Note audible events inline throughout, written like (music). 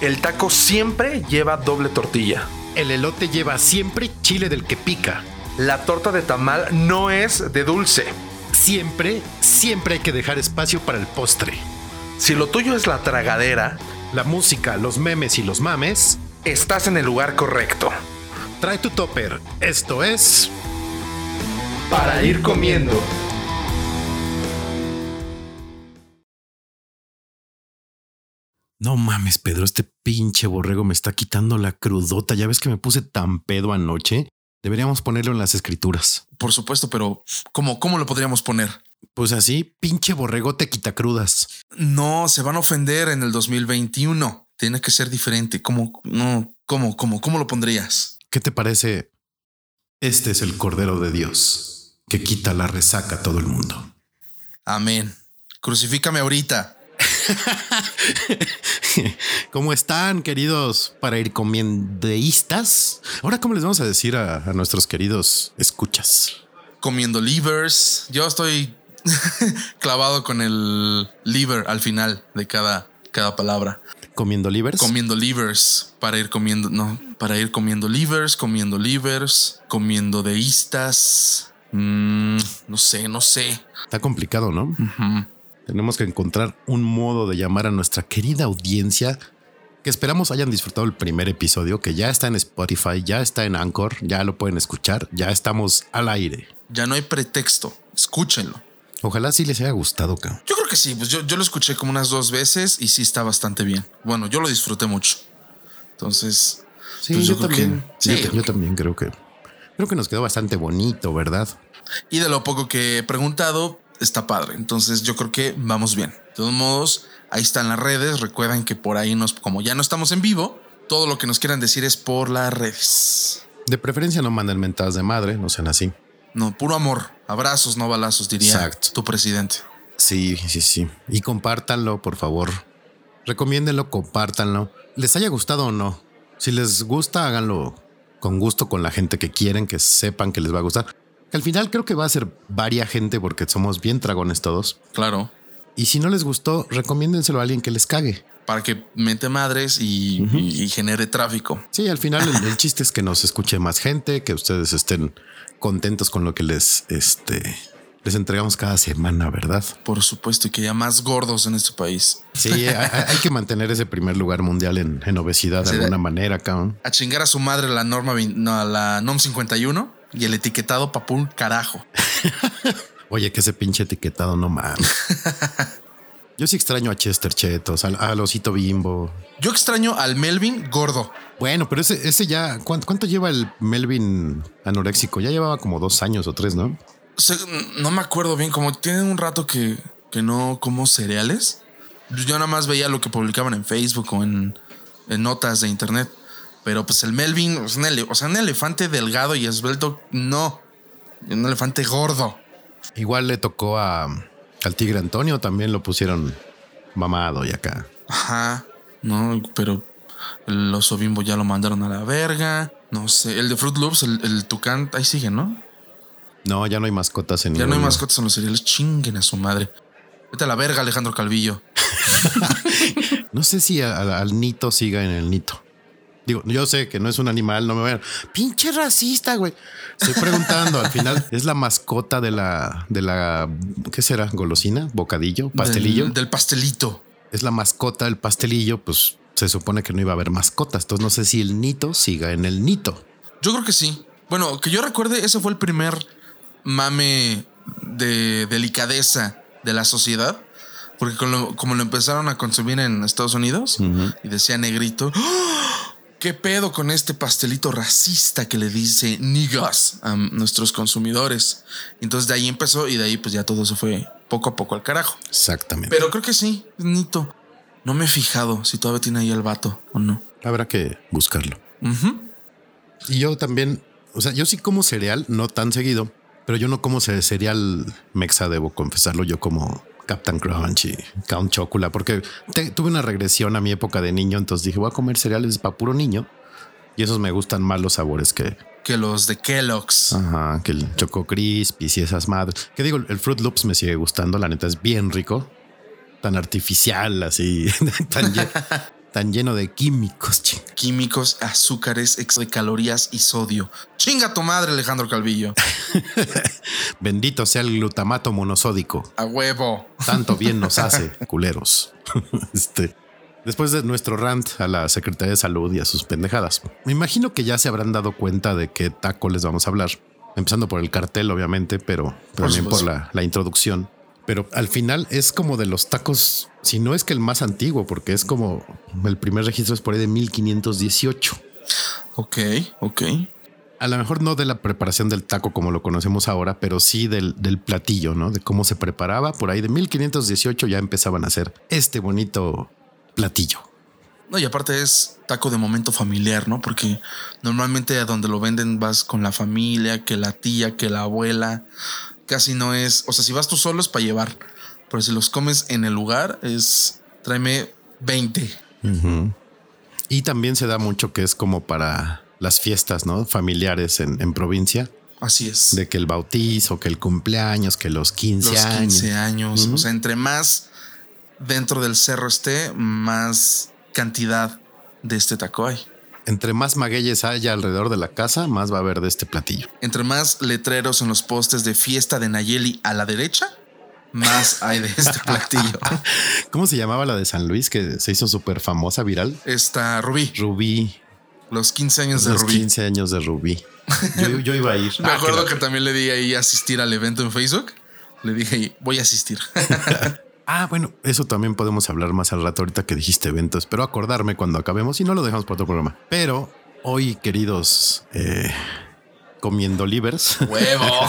El taco siempre lleva doble tortilla. El elote lleva siempre chile del que pica. La torta de tamal no es de dulce. Siempre, siempre hay que dejar espacio para el postre. Si lo tuyo es la tragadera, La música, los memes y los mames, estás en el lugar correcto. trae tu topper. Esto es... Para ir comiendo. No mames, Pedro, este pinche borrego me está quitando la crudota. Ya ves que me puse tan pedo anoche. Deberíamos ponerlo en las escrituras. Por supuesto, pero ¿cómo, cómo lo podríamos poner? Pues así, pinche borrego te quita crudas. No, se van a ofender en el 2021. Tiene que ser diferente. ¿Cómo, no, cómo, cómo, cómo lo pondrías? ¿Qué te parece? Este es el Cordero de Dios que quita la resaca a todo el mundo. Amén. Crucifícame ahorita. (laughs) ¿Cómo están, queridos para ir comiendeístas? Ahora, ¿cómo les vamos a decir a, a nuestros queridos escuchas? Comiendo livers. Yo estoy (laughs) clavado con el liver al final de cada, cada palabra. ¿Comiendo livers? Comiendo livers para ir comiendo, no, para ir comiendo livers, comiendo livers, comiendo deístas. Mm, no sé, no sé. Está complicado, ¿no? Tenemos que encontrar un modo de llamar a nuestra querida audiencia que esperamos hayan disfrutado el primer episodio, que ya está en Spotify, ya está en Anchor, ya lo pueden escuchar, ya estamos al aire. Ya no hay pretexto. Escúchenlo. Ojalá sí les haya gustado, cabrón. Yo creo que sí, pues yo, yo lo escuché como unas dos veces y sí está bastante bien. Bueno, yo lo disfruté mucho. Entonces, Sí, Pues yo, también. que- sí. Yo, yo también creo que creo que nos quedó bastante bonito, ¿verdad? y de lo poco que he preguntado, está padre. Entonces, yo creo que vamos bien. De todos modos, ahí están las redes. Recuerden que por ahí nos, como ya no estamos en vivo, todo lo que nos quieran decir es por las redes. De preferencia no manden mentadas de madre, no sean así. No, puro amor. Abrazos, no balazos, diría Exacto. tu presidente. Sí, sí, sí. Y compártanlo, por favor. Recomiéndenlo, compártanlo. Les haya gustado o no. Si les gusta, háganlo con gusto con la gente que quieren, que sepan que les va a gustar. Que al final creo que va a ser varia gente porque somos bien dragones todos. Claro. Y si no les gustó, recomiéndenselo a alguien que les cague. Para que mente madres y, y- y genere tráfico. Sí, al final el, el chiste es que nos escuche más gente, que ustedes estén contentos con lo que les, este, les entregamos cada semana, ¿verdad? Por supuesto, y que haya más gordos en este país. Sí, hay, hay que mantener ese primer lugar mundial en, en obesidad de alguna manera, cabrón. A chingar a su madre la norma, no, la NOM 51 y el etiquetado papul carajo. (laughs) Oye, que ese pinche etiquetado no mames. (laughs) Yo sí extraño a Chester Chetos, al, al osito bimbo. Yo extraño al Melvin gordo. Bueno, pero ese, ese ya, ¿cuánto, cuánto lleva el Melvin anoréxico? Ya llevaba como dos años o tres, ¿no? O sea, no me acuerdo bien, como tiene un rato que, que no como cereales. Yo nada más veía lo que publicaban en Facebook o en, en notas de internet. Pero pues el Melvin, un o sea, un elefante delgado y esbelto, no. Un elefante gordo. Igual le tocó a, al tigre Antonio, también lo pusieron mamado y acá. Ajá. No, pero el oso bimbo ya lo mandaron a la verga. No sé. El de Fruit Loops, el, el tucán, ahí sigue, ¿no? No, ya no hay mascotas en Ya no hay mascotas en los cereales. Chinguen a su madre. Vete a la verga, Alejandro Calvillo. (laughs) No sé si a- a- al Nito siga en el Nito. Digo, yo sé que no es un animal, no me vayan. Pinche racista, güey. Estoy preguntando, al final es la mascota de la, de la, ¿qué será? ¿Golosina? ¿Bocadillo? ¿Pastelillo? Del, del pastelito. Es la mascota del pastelillo, pues se supone que no iba a haber mascotas. Entonces no sé si el Nito siga en el Nito. Yo creo que sí. Bueno, que yo recuerde, ese fue el primer mame de delicadeza de la sociedad. Porque con lo- como lo empezaron a consumir en Estados Unidos y decía negrito, ¡Ah! ¿Qué pedo con este pastelito racista que le dice niggas a nuestros consumidores? Entonces de ahí empezó y de ahí pues ya todo se fue poco a poco al carajo. Exactamente. Pero creo que sí, Nito. No me he fijado si todavía tiene ahí el vato o no. Habrá que buscarlo. Y yo también, o sea, yo sí como cereal, no tan seguido, pero yo no como ce- cereal mexa, debo confesarlo, yo como Captain Crunch y Count Chocula, porque te- tuve una regresión a mi época de niño, entonces dije, voy a comer cereales para puro niño. Y esos me gustan más los sabores que, Que los de Kellogg's. ajá, que el Choco Crispies y esas madres. Que digo, el Fruit Loops me sigue gustando, la neta es bien rico, tan artificial, así, (laughs) tan tan lleno de químicos. ching. Químicos, azúcares, exceso de calorías y sodio. Chinga tu madre, Alejandro Calvillo. (laughs) Bendito sea el glutamato monosódico. A huevo. Tanto bien nos (laughs) hace, culeros. (laughs) Este, después de nuestro rant a la Secretaría de Salud y a sus pendejadas, me imagino que ya se habrán dado cuenta de qué taco les vamos a hablar. Empezando por el cartel, obviamente, pero Por también por la introducción. Pero al final es como de los tacos, si no es que el más antiguo, porque es como el primer registro es por ahí de 1518. Ok, ok. A lo mejor no de la preparación del taco como lo conocemos ahora, pero sí del, del platillo, ¿no? De cómo se preparaba. Por ahí de 1518 ya empezaban a hacer este bonito platillo. No, y aparte es taco de momento familiar, ¿no? Porque normalmente a donde lo venden vas con la familia, que la tía, que la abuela. Casi no es. O sea, si vas tú solo es para llevar. Pero si los comes en el lugar, es. Tráeme 20. Y también se da mucho que es como para las fiestas, ¿no? Familiares en, en provincia, Así es. de que el bautizo, que el cumpleaños, que los 15 los años. 15 años. O sea, entre más dentro del cerro esté, más cantidad de este taco hay. Entre más magueyes haya alrededor de la casa, más va a haber de este platillo. Entre más letreros en los postes de fiesta de Nayeli a la derecha, más hay de este (laughs) platillo. ¿Cómo se llamaba la de San Luis que se hizo súper famosa, viral? Está Rubí, Rubí. los 15 años de Los Rubí. 15 años de Rubí. Yo, (laughs) yo iba a ir. Me Ah, acuerdo que que también le di ahí asistir al evento en Facebook. Le dije, voy a asistir. (laughs) Ah, bueno, eso también podemos hablar más al rato ahorita que dijiste evento. Espero acordarme cuando acabemos y no lo dejamos para otro programa. Pero hoy, queridos eh, comiendo livers, Huevo.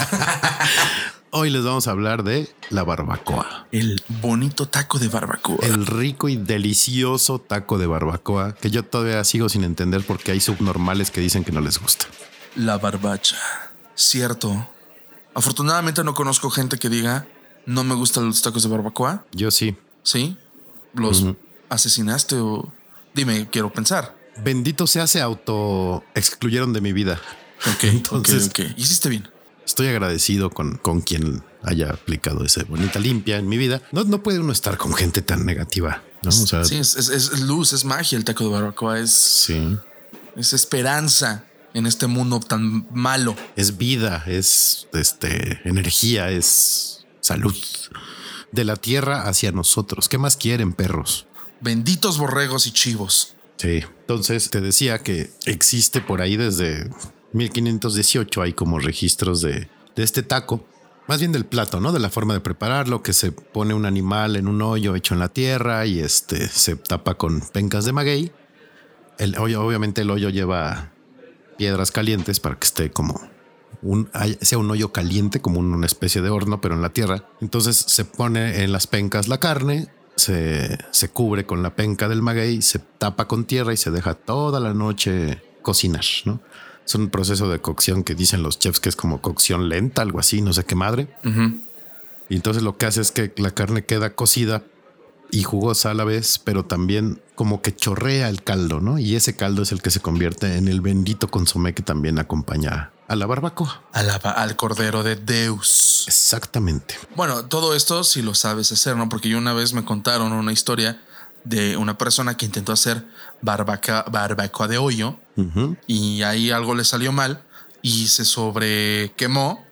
(laughs) hoy les vamos a hablar de la barbacoa. El bonito taco de barbacoa. El rico y delicioso taco de barbacoa que yo todavía sigo sin entender porque hay subnormales que dicen que no les gusta. La barbacha. Cierto. Afortunadamente no conozco gente que diga, no me gustan los tacos de barbacoa. Yo sí. ¿Sí? ¿Los asesinaste o...? Dime, quiero pensar. Bendito sea, se auto excluyeron de mi vida. Ok, Entonces- ok, ok. Hiciste bien. Estoy agradecido con, con quien haya aplicado esa bonita limpia en mi vida. No, no puede uno estar con gente tan negativa, ¿no? O sea, Sí, es, es- es luz, es magia el taco de barbacoa. Es, sí. es esperanza en este mundo tan malo. Es vida, es este energía, es salud de la tierra hacia nosotros. ¿Qué más quieren, perros? Benditos borregos y chivos. Sí. Entonces te decía que existe por ahí desde 1518 hay como registros de, de este taco. Más bien del plato, ¿no? De la forma de prepararlo, que se pone un animal en un hoyo hecho en la tierra y este se tapa con pencas de maguey. El hoyo, obviamente el hoyo lleva piedras calientes para que esté como un, sea un hoyo caliente, como una especie de horno, pero en la tierra. Entonces se pone en las pencas la carne, se, se cubre con la penca del maguey, se tapa con tierra y se deja toda la noche cocinar, ¿no? Es un proceso de cocción que dicen los chefs que es como cocción lenta, algo así, no sé qué madre. Y entonces lo que hace es que la carne queda cocida y jugosa a la vez, pero también como que chorrea el caldo, ¿no? Y ese caldo es el que se convierte en el bendito consomé que también acompaña a la barbacoa. Alaba al cordero de Deus. Exactamente. Bueno, todo esto si lo sabes hacer, ¿no? Porque yo una vez me contaron una historia de una persona que intentó hacer barbaca, barbacoa de hoyo y ahí algo le salió mal y se sobrequemó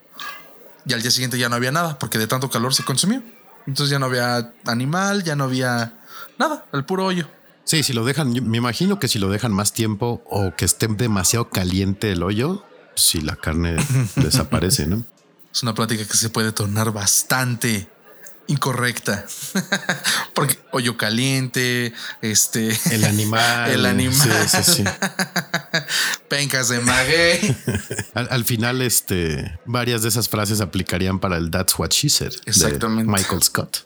y al día siguiente ya no había nada porque de tanto calor se consumió. Entonces ya no había animal, ya no había nada, el puro hoyo. Sí, si lo dejan, me imagino que si lo dejan más tiempo o que esté demasiado caliente el hoyo, si la carne (laughs) desaparece, ¿no? Es una plática que se puede tornar bastante incorrecta. (laughs) Porque hoyo caliente, este, El animal. (laughs) El animal. Sí, sí, sí. pencas de maguey. Al, al final, este, varias de esas frases aplicarían para el That's What She Said. de Exactamente. Michael Scott.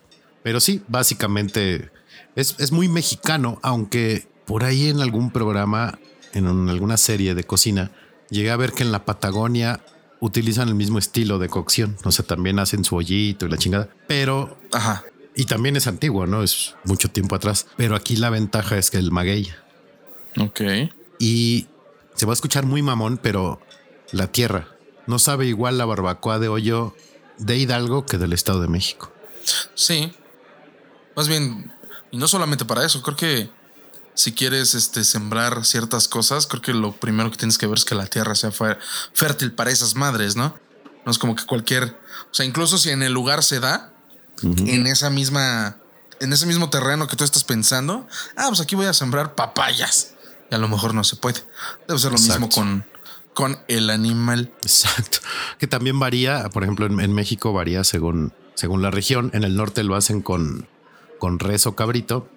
Pero sí, básicamente es, es muy mexicano, aunque por ahí en algún programa, en un- alguna serie de cocina, llegué a ver que en la Patagonia utilizan el mismo estilo de cocción. O sea, también hacen su hoyito y la chingada. Pero, Ajá. y también es antiguo, ¿no? Es mucho tiempo atrás. Pero aquí la ventaja es que el maguey Ok. y se va a escuchar muy mamón, pero la tierra no sabe igual la barbacoa de hoyo de Hidalgo que del Estado de México. Sí. Más bien, y no solamente para eso, creo que si quieres este, sembrar ciertas cosas, creo que lo primero que tienes que ver es que la tierra sea fé- fértil para esas madres, ¿no? No es como que cualquier, o sea, incluso si en el lugar se da, en esa misma, en ese mismo terreno que tú estás pensando, ah, pues aquí voy a sembrar papayas. Y a lo mejor no se puede. Debe ser lo mismo con, con el animal. Exacto. Que también varía, por ejemplo, en, en México varía según, según la región. En el norte lo hacen con, con res o cabrito.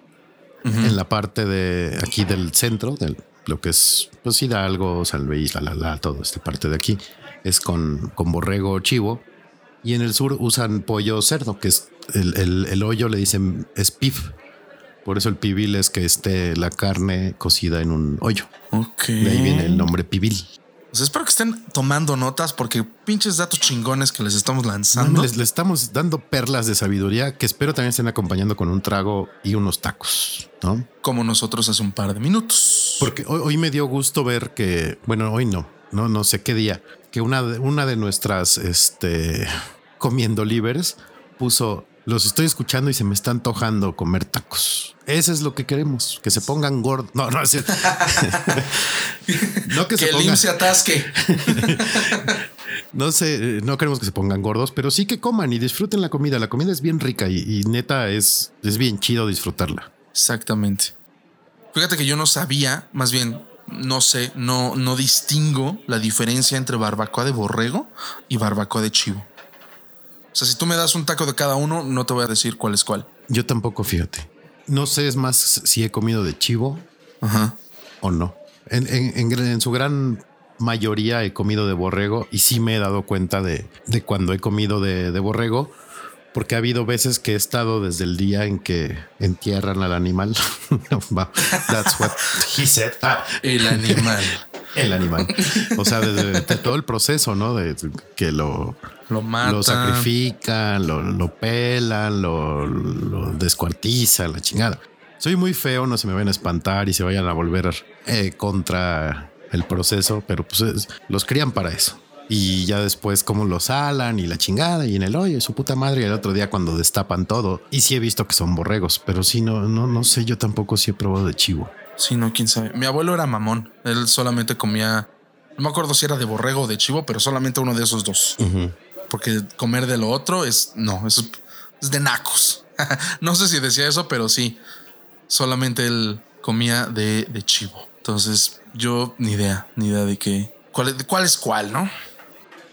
En la parte de aquí del centro, de lo que es pues Hidalgo, San Luis, la, la, la, toda esta parte de aquí, es con, con borrego chivo. Y en el sur usan pollo cerdo, que es el, el- el hoyo, le dicen es pif. Por eso el pibil es que esté la carne cocida en un hoyo. Ok. De ahí viene el nombre pibil. Pues espero que estén tomando notas porque pinches datos chingones que les estamos lanzando. les, les estamos dando perlas de sabiduría que espero también estén acompañando con un trago y unos tacos, ¿no? Como nosotros hace un par de minutos. Porque hoy, hoy me dio gusto ver que, bueno, hoy no, no, no sé qué día, que una de, una de nuestras, este, comiendo líderes puso, los estoy escuchando y se me está antojando comer tacos. Ese es lo que queremos, que se pongan gordos. No, no, es cierto. (laughs) no que, que se pongan, se atasque. (laughs) no sé, no queremos que se pongan gordos, pero sí que coman y disfruten la comida. La comida es bien rica y, y neta es, es bien chido disfrutarla. Exactamente. Fíjate que yo no sabía, más bien no sé, no, no distingo la diferencia entre barbacoa de borrego y barbacoa de chivo. O sea, si tú me das un taco de cada uno, no te voy a decir cuál es cuál. Yo tampoco, fíjate. No sé, es más si he comido de chivo Ajá. o no. En, en- en gran- en su gran mayoría he comido de borrego y sí me he dado cuenta de, de cuando he comido de, de borrego, porque ha habido veces que he estado desde el día en que entierran al animal. (laughs) That's what he said. Ah, El animal. El animal. O sea, desde de todo el proceso, ¿no? De que lo, Lo matan. lo sacrifican, lo, lo pelan, lo, lo descuartizan, la chingada. Soy muy feo, no se me vayan a espantar y se vayan a volver eh, contra el proceso, pero pues es- los crían para eso. Y ya después como los salan y la chingada y en el hoyo, su puta madre, y el otro día cuando destapan todo. Y sí he visto que son borregos, pero sí, no, no, no sé, yo tampoco sí he probado de chivo. Sí, no, quién sabe. Mi abuelo era mamón. Él solamente comía. No me acuerdo si era de borrego o de chivo, pero solamente uno de esos dos. Porque comer de lo otro es. No, eso es, es de nacos. (laughs) no sé si decía eso, pero sí. Solamente él comía de, de chivo. Entonces, yo ni idea, ni idea de qué. ¿Cuál, es- de cuál es cuál, no?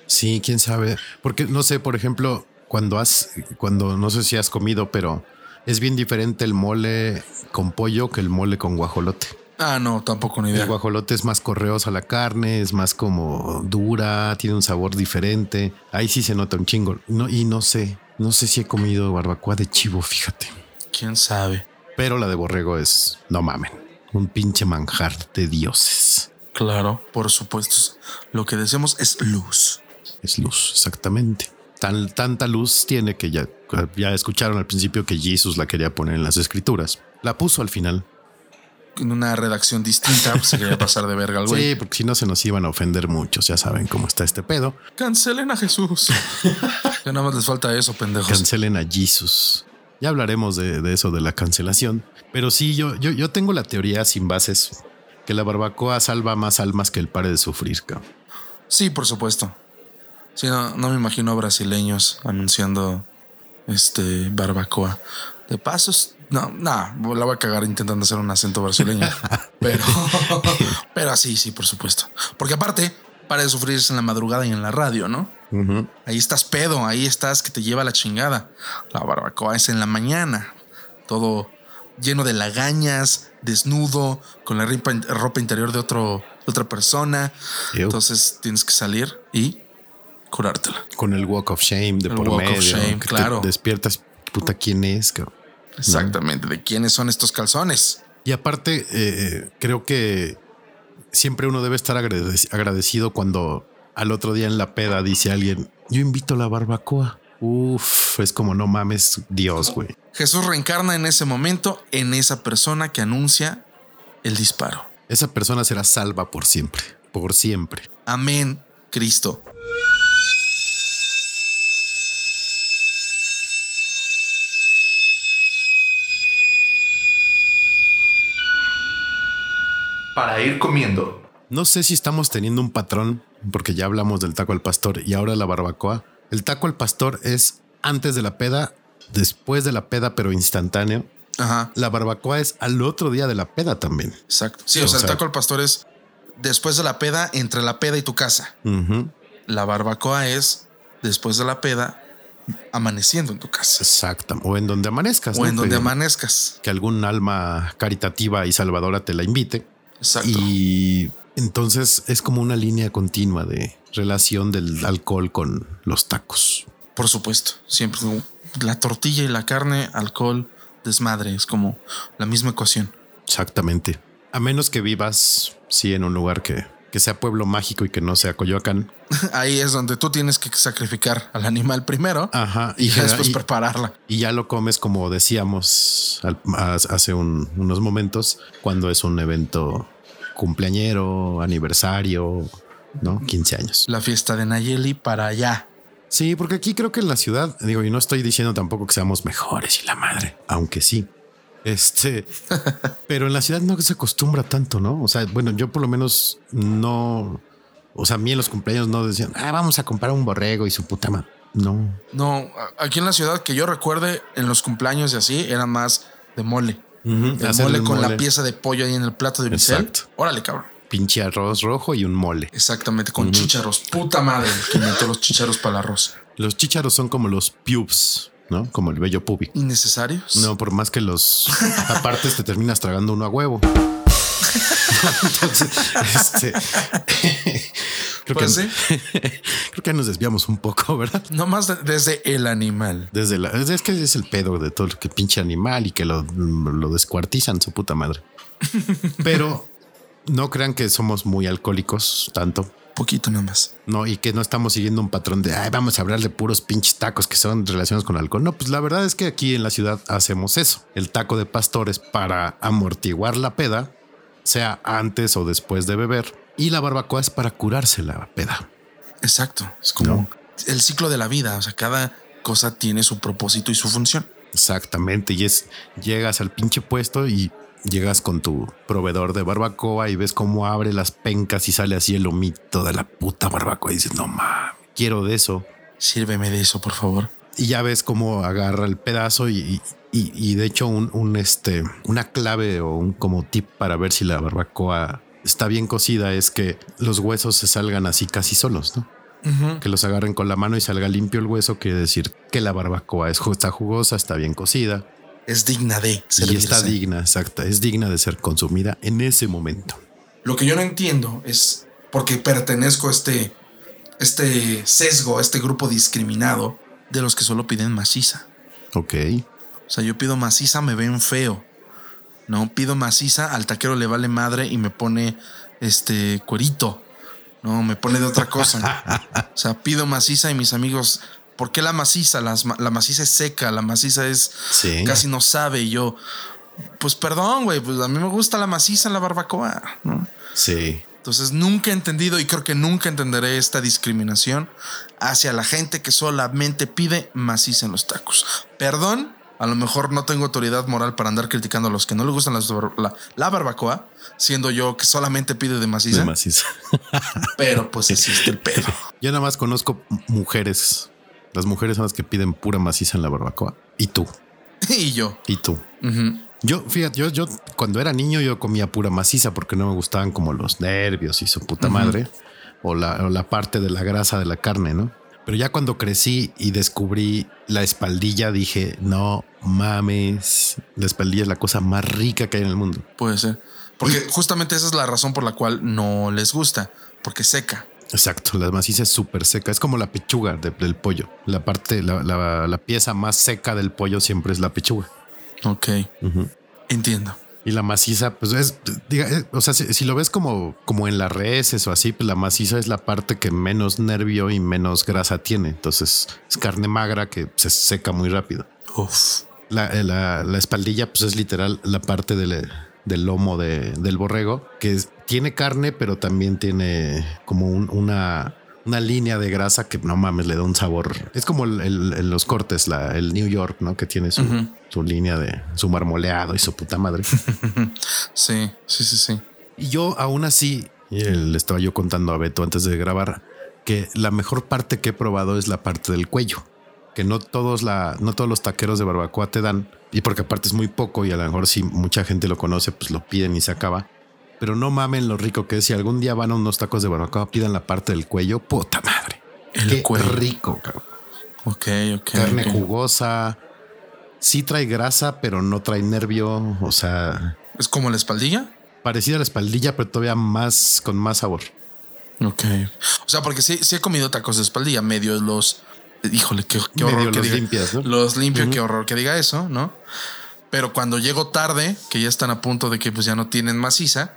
Sí, quién sabe. Porque no sé, por ejemplo, cuando has, cuando no sé si has comido, pero es bien diferente el mole con pollo que el mole con guajolote. Ah, no, tampoco ni El idea. guajolote es más correosa la carne, es más como dura, tiene un sabor diferente. Ahí sí se nota un chingo. No, y no sé, no sé si he comido barbacoa de chivo, fíjate. Quién sabe. Pero la de borrego es, no mamen, un pinche manjar de dioses. Claro, por supuesto. Lo que decimos es luz. Es luz, exactamente. Tan, tanta luz tiene que ya, ya escucharon al principio que Jesús la quería poner en las escrituras. La puso al final. En una redacción distinta, pues, se quería pasar de verga al güey. Sí, porque si no se nos iban a ofender muchos. Ya saben cómo está este pedo. Cancelen a Jesús. (laughs) ya nada más les falta eso, pendejos. Cancelen a Jesús. Ya hablaremos de, de eso, de la cancelación. Pero sí, yo, yo, yo tengo la teoría sin bases que la barbacoa salva más almas que el pare de sufrir. cabrón. Sí, por supuesto. Sí, no, no me imagino a brasileños anunciando este barbacoa. De pasos, no, no, la voy a cagar intentando hacer un acento brasileño. (laughs) pero, pero así, sí, por supuesto. Porque aparte, para de sufrir es en la madrugada y en la radio, ¿no? Ahí estás pedo, ahí estás que te lleva la chingada. La barbacoa es en la mañana, todo lleno de lagañas, desnudo, con la ropa, ropa interior de, otro, de otra persona. Ew. Entonces tienes que salir y curártela. Con el walk of shame de El por walk of medio. shame, que te claro. despiertas, puta, ¿quién es? cabrón? Exactamente. ¿De quiénes son estos calzones? Y aparte, eh, creo que siempre uno debe estar agradec- agradecido cuando al otro día en la peda dice alguien, yo invito a la barbacoa. Uf, es como no mames, Dios, güey. Jesús reencarna en ese momento en esa persona que anuncia el disparo. Esa persona será salva por siempre, por siempre. Amén, Cristo. Para ir comiendo. No sé si estamos teniendo un patrón, porque ya hablamos del taco al pastor y ahora la barbacoa. El taco al pastor es antes de la peda, después de la peda, pero instantáneo. Ajá. La barbacoa es al otro día de la peda también. Exacto. Sí, o, O sea, sea- el taco al pastor es después de la peda, entre la peda y tu casa. La barbacoa es después de la peda, amaneciendo en tu casa. Exacto. O en donde amanezcas. O ¿no? en donde Que- amanezcas. Que algún alma caritativa y salvadora te la invite. Exacto. Y entonces es como una línea continua de relación del alcohol con los tacos. Por supuesto. Siempre la tortilla y la carne, alcohol, desmadre. Es como la misma ecuación. Exactamente. A menos que vivas, sí, en un lugar que, que sea pueblo mágico y que no sea Coyoacán. (laughs) Ahí es donde tú tienes que sacrificar al animal primero Ajá. y después y- prepararla. y ya lo comes como decíamos al- hace un- unos momentos, cuando es un evento cumpleañero, aniversario, ¿no? 15 años. La fiesta de Nayeli para allá. Sí, porque aquí creo que en la ciudad, digo, y no estoy diciendo tampoco que seamos mejores y la madre, aunque sí. Este, pero en la ciudad no se acostumbra tanto, ¿no? O sea, bueno, yo por lo menos no, o sea, a mí en los cumpleaños no decían, ah, vamos a comprar un borrego y su puta madre. No, No, aquí en la ciudad que yo recuerde, en los cumpleaños y así, eran más de mole. Hacerle mole con la pieza de pollo ahí en el plato de. Exacto. Órale, cabrón. pinche arroz rojo y un mole. Exactamente, con chícharos. Puta madre, que inventó los chícharos para el arroz. Los chícharos son como los pubes, ¿no? Como el vello pubi. ¿Innecesarios? No, por más que los (laughs) apartes te terminas tragando uno a huevo. Entonces, este (laughs) creo, Pues que, sí. creo que nos desviamos un poco, ¿verdad? No más de- desde el animal. Desde la, es que es el pedo de todo lo que pinche animal y que lo, lo descuartizan su puta madre. Pero no crean que somos muy alcohólicos tanto. Poquito nada más. No, y que no estamos siguiendo un patrón de Ay, vamos a hablar de puros pinches tacos que son relacionados con alcohol. No, pues la verdad es que aquí en la ciudad hacemos eso. El taco de pastores para amortiguar la peda, sea antes o después de beber, y la barbacoa es para curarse la peda. Exacto. Es como No. el ciclo de la vida. O sea, cada cosa tiene su propósito y su función. Exactamente. Y es llegas al pinche puesto y llegas con tu proveedor de barbacoa y ves cómo abre las pencas y sale así el lomito de la puta barbacoa y dices, no mames, quiero de eso. Sírveme de eso, por favor. y ya ves cómo agarra el pedazo y, y- y de hecho un, un, este una clave o un como tip para ver si la barbacoa está bien cocida es que los huesos se salgan así casi solos, ¿no? Que los agarren con la mano y salga limpio el hueso, quiere decir que la barbacoa es, está jugosa, está bien cocida Es digna de y servirse. está digna, exacta, es digna de ser consumida en ese momento. Lo que yo no entiendo es porque pertenezco a este, este sesgo, a este grupo discriminado de los que solo piden maciza. Ok, O sea, yo pido maciza, me ven feo. No pido maciza, al taquero le vale madre y me pone este cuerito. No, me pone de otra cosa. (laughs) o sea, pido maciza y mis amigos, ¿por qué la maciza? Las la maciza es seca, la maciza es Sí. casi no sabe. Y yo, pues perdón, güey, pues a mí me gusta la maciza en la barbacoa. ¿no? sí, Entonces nunca he entendido y creo que nunca entenderé esta discriminación hacia la gente que solamente pide maciza en los tacos. Perdón, a lo mejor no tengo autoridad moral para andar criticando a los que no les gustan las la, la barbacoa, siendo yo que solamente pide de maciza, de maciza. pero pues existe el pedo. Yo nada más conozco mujeres. Las mujeres son las que piden pura maciza en la barbacoa. Y tú, (laughs) y yo. y tú. Yo, fíjate, yo, yo cuando era niño yo comía pura maciza porque no me gustaban como los nervios y su puta madre o la, o la parte de la grasa de la carne, ¿no? Pero ya cuando crecí y descubrí la espaldilla dije, no mames, la espaldilla es la cosa más rica que hay en el mundo. puede ser. Porque justamente esa es la razón por la cual no les gusta, porque seca. Exacto, la maciza es súper seca, es como la pechuga de- del pollo. La parte, la, la- la pieza más seca del pollo siempre es la pechuga. Ok, entiendo. Y la maciza, pues es, diga, eh, o sea, si, si lo ves como, como en las reses o así, pues la maciza es la parte que menos nervio y menos grasa tiene. Entonces es carne magra que se seca muy rápido. Uf. La, eh, la- la espaldilla, pues es literal la parte del, del lomo de- del borrego, que es- tiene carne, pero también tiene como un- una, una línea de grasa que no mames, le da un sabor. Es como el, los cortes, la, el New York, ¿no? Que tiene su, su línea de su marmoleado y su puta madre. (laughs) Sí, sí, sí, sí. Y yo aún así, le estaba yo contando a Beto antes de grabar, que la mejor parte que he probado es la parte del cuello, que no todos la, no todos los taqueros de barbacoa te dan, y porque aparte es muy poco y a lo mejor si mucha gente lo conoce, pues lo piden y se acaba. Pero no mamen lo rico que es. Si algún día van a unos tacos de barbacoa, pidan la parte del cuello. Puta madre. El Qué cuello. rico, cabrón. Ok, ok. Carne jugosa. Sí trae grasa, pero no trae nervio. O sea, ¿Es como la espaldilla? parecida a la espaldilla, pero todavía más con más sabor. Ok. O sea, porque sí, sí he comido tacos de espaldilla, medio los. Híjole, qué, horror que los diga. limpias, ¿no? Los limpio, qué horror que diga eso, ¿no? Pero cuando llego tarde, que ya están a punto de que pues ya no tienen maciza,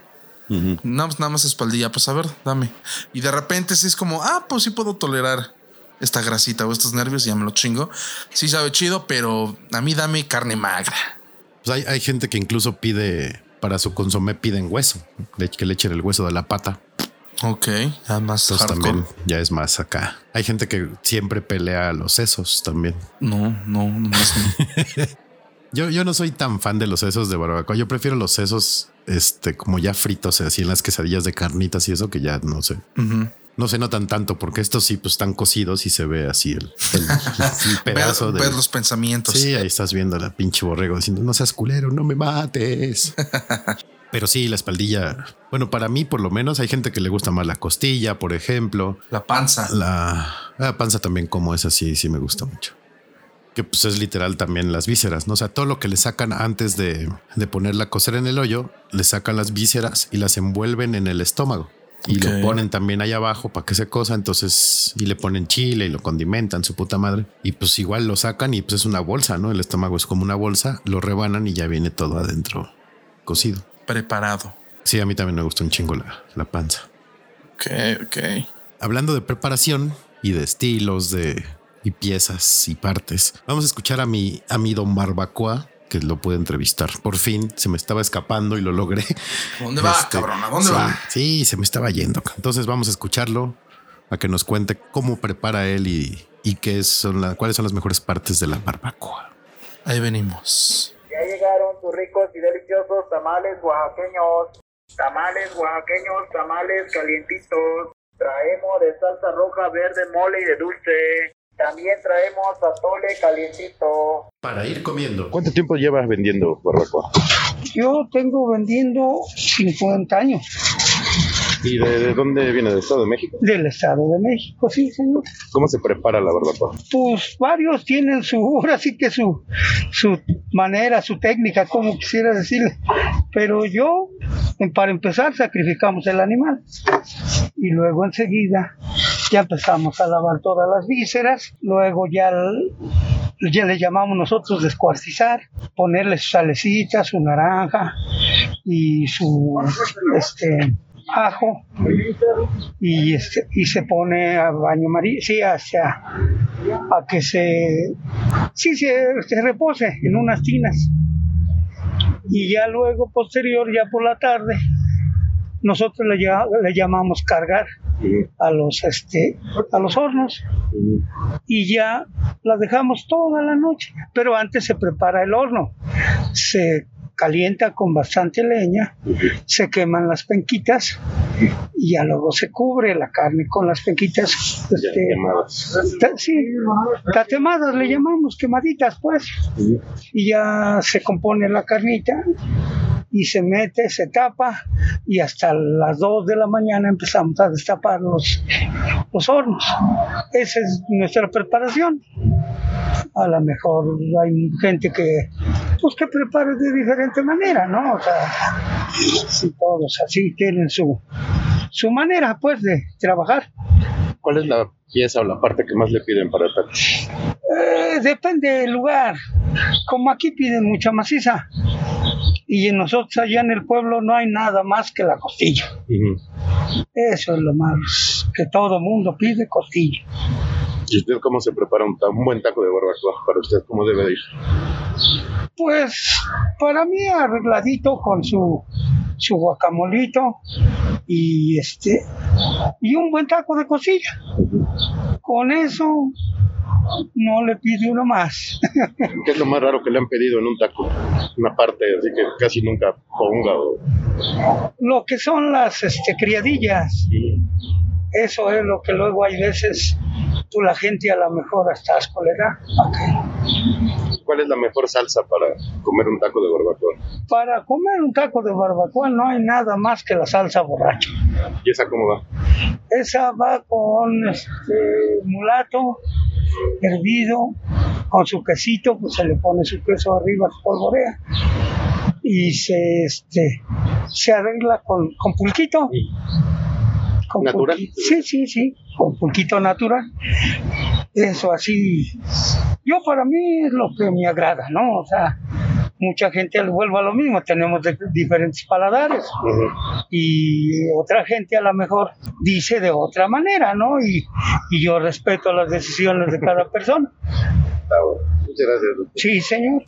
no, pues nada más espaldilla, pues a ver, dame. Y de repente sí es como, ah, pues sí puedo tolerar esta grasita o estos nervios, ya me lo chingo. Sí sabe chido, pero a mí dame carne magra. Pues hay, hay gente que incluso pide para su consomé piden hueso, que le echen el hueso de la pata. Ok, ya más Entonces también ya es más acá. Hay gente que siempre pelea los sesos también. No, no, no más no. (laughs) Yo, yo no soy tan fan de los sesos de barbacoa. Yo prefiero los sesos, este, como ya fritos, así en las quesadillas de carnitas y eso que ya no sé. No se notan tanto porque estos sí pues están cocidos y se ve así el, el- (laughs) el pedazo Ver, de. ver los pensamientos. Sí, ahí estás viendo a la pinche borrego diciendo no seas culero, no me mates. (laughs) Pero sí, la espaldilla. Bueno, para mí, por lo menos, hay gente que le gusta más la costilla, por ejemplo. La panza. La, la panza también, como es así, sí me gusta mucho. Que pues es literal también las vísceras, ¿no? O sea, todo lo que le sacan antes de, de ponerla a cocer en el hoyo, le sacan las vísceras y las envuelven en el estómago. Y lo ponen también ahí abajo para que se cosa. Entonces, y le ponen chile y lo condimentan, su puta madre. Y pues igual lo sacan y pues es una bolsa, ¿no? El estómago es como una bolsa, lo rebanan y ya viene todo adentro cocido. Preparado. Sí, a mí también me gusta un chingo la, la panza. Ok, ok. Hablando de preparación y de estilos de y piezas y partes, vamos a escuchar a mi a mi don Barbacoa que lo pude entrevistar. Por fin se me estaba escapando y lo logré. ¿A dónde va, Este, cabrón? ¿A dónde sí, va? Sí, se me estaba yendo. Entonces vamos a escucharlo a que nos cuente cómo prepara él y, y qué son la- cuáles son las mejores partes de la barbacoa. Ahí venimos. Ya llegaron sus ricos y deliciosos tamales oaxaqueños. Tamales oaxaqueños, tamales calientitos. Traemos de salsa roja, verde, mole y de dulce. También traemos atole calientito. Para ir comiendo. ¿Cuánto tiempo llevas vendiendo barbacoa? Yo tengo vendiendo 50 años ¿Y de, de dónde viene? ¿Del Estado de México? del Estado de México, sí, señor. ¿Cómo se prepara la barbacoa? Pues varios tienen su, ahora sí que su, su manera, su técnica, como quisiera decirle. Pero yo, para empezar, sacrificamos el animal. Y luego enseguida ya empezamos a lavar todas las vísceras. Luego ya, ya le llamamos nosotros descuartizar, ponerle sus salecitas, su naranja y su este ajo y este y se pone a baño maría sí hacia a que se sí se, se repose en unas tinas. Y ya luego posterior ya por la tarde nosotros le, le llamamos cargar a los este a los hornos. Y ya la dejamos toda la noche pero antes se prepara el horno. Se calienta con bastante leña se queman las penquitas y ya luego se cubre la carne con las penquitas este, ta- sí, tatemadas le llamamos, quemaditas pues. Y ya se compone la carnita y se mete, se tapa y hasta las 2 de la mañana empezamos a destapar los, los hornos. Esa es nuestra preparación. A lo mejor hay gente que pues que prepara de diferente manera, ¿no? O sea, si todos así tienen su su manera pues de trabajar. ¿Cuál es la pieza o la parte que más le piden para tal? Eh, depende del lugar. Como aquí piden mucha maciza. Y nosotros allá en el pueblo no hay nada más que la costilla. Eso es lo más que todo mundo pide, costilla. ¿Y usted cómo se prepara un, un buen taco de barbacoa para usted? ¿Cómo debe de ir? Pues para mí arregladito con su, su guacamolito y este y un buen taco de costilla. Con eso no le pide uno más. (laughs) ¿Qué es lo más raro que le han pedido en un taco? Una parte así que casi nunca ponga o lo que son las este, criadillas. Eso es lo que luego hay veces tú la gente a lo mejor hasta asco le da. ¿Cuál es la mejor salsa para comer un taco de barbacoa? Para comer un taco de barbacoa no hay nada más que la salsa borracha. ¿Y esa cómo va? Esa va con este mulato hervido, con su quesito, pues se le pone su queso arriba, se polvorea y se este se arregla con, con pulquito. Con ¿Natural? Sí, sí, sí, con pulquito natural. Eso así. Yo para mí es lo que me agrada, ¿no? O sea, mucha gente vuelve a lo mismo, tenemos de- diferentes paladares y otra gente a lo mejor dice de otra manera, ¿no? Y, y yo respeto las decisiones de cada persona. Bueno. Muchas gracias. doctor. Sí, señor.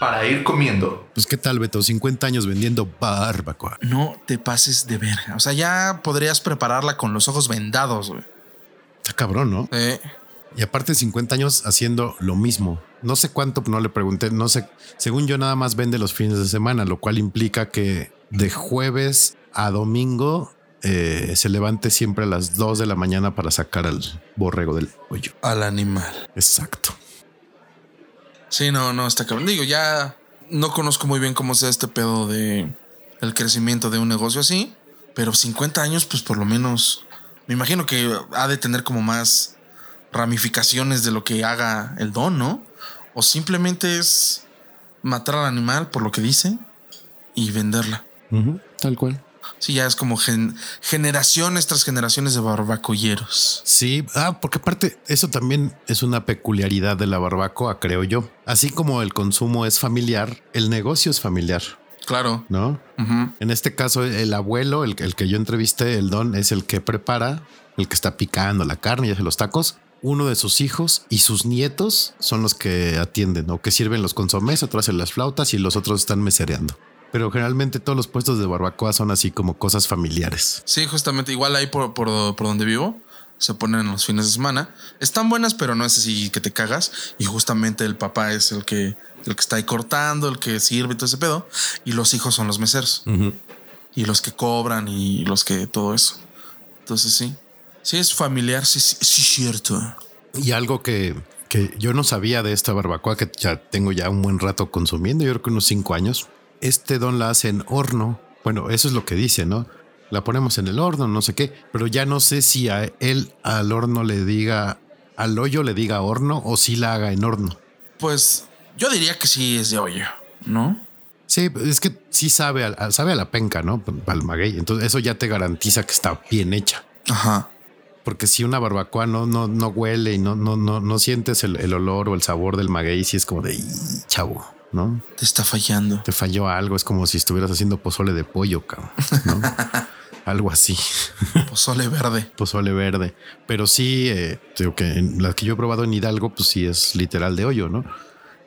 Para ir comiendo. Pues qué tal, Beto, 50 años vendiendo barbacoa. No te pases de verga. O sea, ya podrías prepararla con los ojos vendados, güey. Está cabrón, ¿no? Eh, Y aparte 50 años haciendo lo mismo. No sé cuánto, no le pregunté, no sé. Según yo nada más vende los fines de semana, lo cual implica que de jueves a domingo eh, se levante siempre a las 2 de la mañana para sacar al borrego del pollo. al animal. Exacto. Sí, no, no, está cabrón. Digo, ya no conozco muy bien cómo sea este pedo de el crecimiento de un negocio así, pero 50 años, pues por lo menos, me imagino que ha de tener como más ramificaciones de lo que haga el don, ¿no? O simplemente es matar al animal por lo que dice y venderla. Tal cual. Sí, ya es como gen- generaciones tras generaciones de barbacolleros. Sí, ah, porque aparte eso también es una peculiaridad de la barbacoa, creo yo. Así como el consumo es familiar, el negocio es familiar, Claro. ¿no? En este caso, el abuelo, el, el que yo entrevisté, el don, es el que prepara, el que está picando la carne y hace los tacos. Uno de sus hijos y sus nietos son los que atienden o que sirven los consomés, otros hacen las flautas y los otros están mesereando. Pero generalmente todos los puestos de barbacoa son así como cosas familiares. Sí, justamente igual ahí por, por, por donde vivo se ponen los fines de semana. Están buenas, pero no es así que te cagas. Y justamente el papá es el que, el que está ahí cortando, el que sirve y todo ese pedo. Y los hijos son los meseros. Y los que cobran y los que todo eso. Entonces sí. Sí, es familiar, sí, sí, sí, cierto. Y algo que, que yo no sabía de esta barbacoa que ya tengo ya un buen rato consumiendo, yo creo que unos cinco años. Este don la hace en horno. Bueno, eso es lo que dice, ¿no? La ponemos en el horno, no sé qué, pero ya no sé si a él al horno le diga, al hoyo le diga horno o si la haga en horno. Pues yo diría que sí es de hoyo, ¿no? Sí, es que sí sabe a, sabe a la penca, ¿no? Al maguey. Entonces eso ya te garantiza que está bien hecha. Ajá. Porque si una barbacoa no, no, no huele y no, no, no, no sientes el, el olor o el sabor del maguey, si es como de "Ih, chavo, ¿no? Te está fallando. Te falló algo. Es como si estuvieras haciendo pozole de pollo, cabrón, ¿no? (laughs) algo así, Pozole verde. pozole verde. Pero sí, eh, digo que en las que yo he probado en Hidalgo, pues sí es literal de hoyo, ¿no?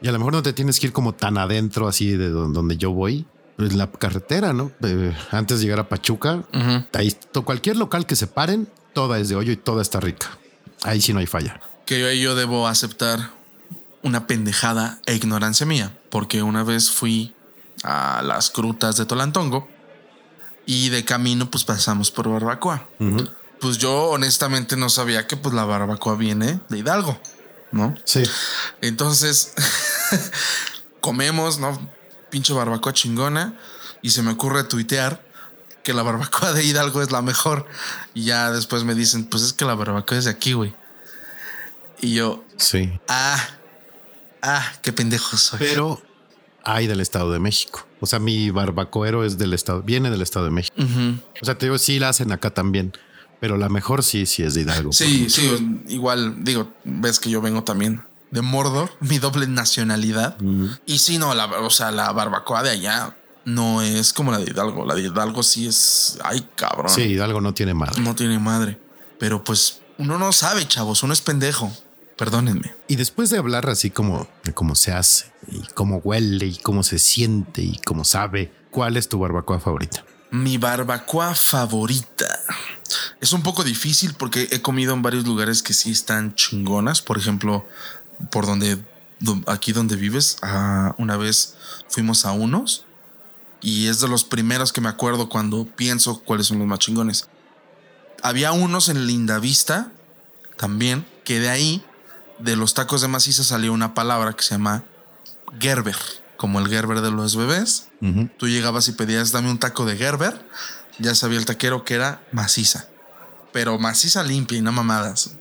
Y a lo mejor no te tienes que ir como tan adentro así de don- donde yo voy. En la carretera, ¿no? Eh, antes de llegar a Pachuca, ahí to- cualquier local que se paren, toda es de hoyo y toda está rica. Ahí sí no hay falla. que yo, yo debo aceptar una pendejada e ignorancia mía, porque una vez fui a las grutas de Tolantongo y de camino pues pasamos por barbacoa. Pues yo honestamente no sabía que pues la barbacoa viene de Hidalgo, ¿no? Sí. Entonces (laughs) comemos, ¿no? Pinche barbacoa chingona y se me ocurre tuitear que la barbacoa de Hidalgo es la mejor y ya después me dicen, pues es que la barbacoa es de aquí, güey. Y yo, Sí. Ah, ah, qué pendejo soy. Pero hay del Estado de México. O sea, mi barbacoero es del Estado, viene del Estado de México. O sea, te digo, sí la hacen acá también, pero la mejor sí, sí es de Hidalgo. Sí, sí, igual digo, ves que yo vengo también de Mordor, (laughs) mi doble nacionalidad. Y sí, no, la, o sea, la barbacoa de allá no es como la de Hidalgo. La de Hidalgo sí es, ay, cabrón. Sí, Hidalgo no tiene madre. No tiene madre. Pero pues uno no sabe, chavos, uno es pendejo. Perdónenme. Y después de hablar así como de cómo se hace y cómo huele y cómo se siente y cómo sabe, ¿cuál es tu barbacoa favorita? Mi barbacoa favorita Es un poco difícil porque he comido en varios lugares que sí están chingonas. Por ejemplo, por donde, do- aquí donde vives, ah, una vez fuimos a unos y es de los primeros que me acuerdo cuando pienso cuáles son los más chingones. Había unos en Lindavista también, que de ahí, de los tacos de maciza, salió una palabra que se llama Gerber, como el Gerber de los bebés. Tú llegabas y pedías, dame un taco de Gerber. Ya sabía el taquero que era maciza. Pero maciza limpia y no mamadas.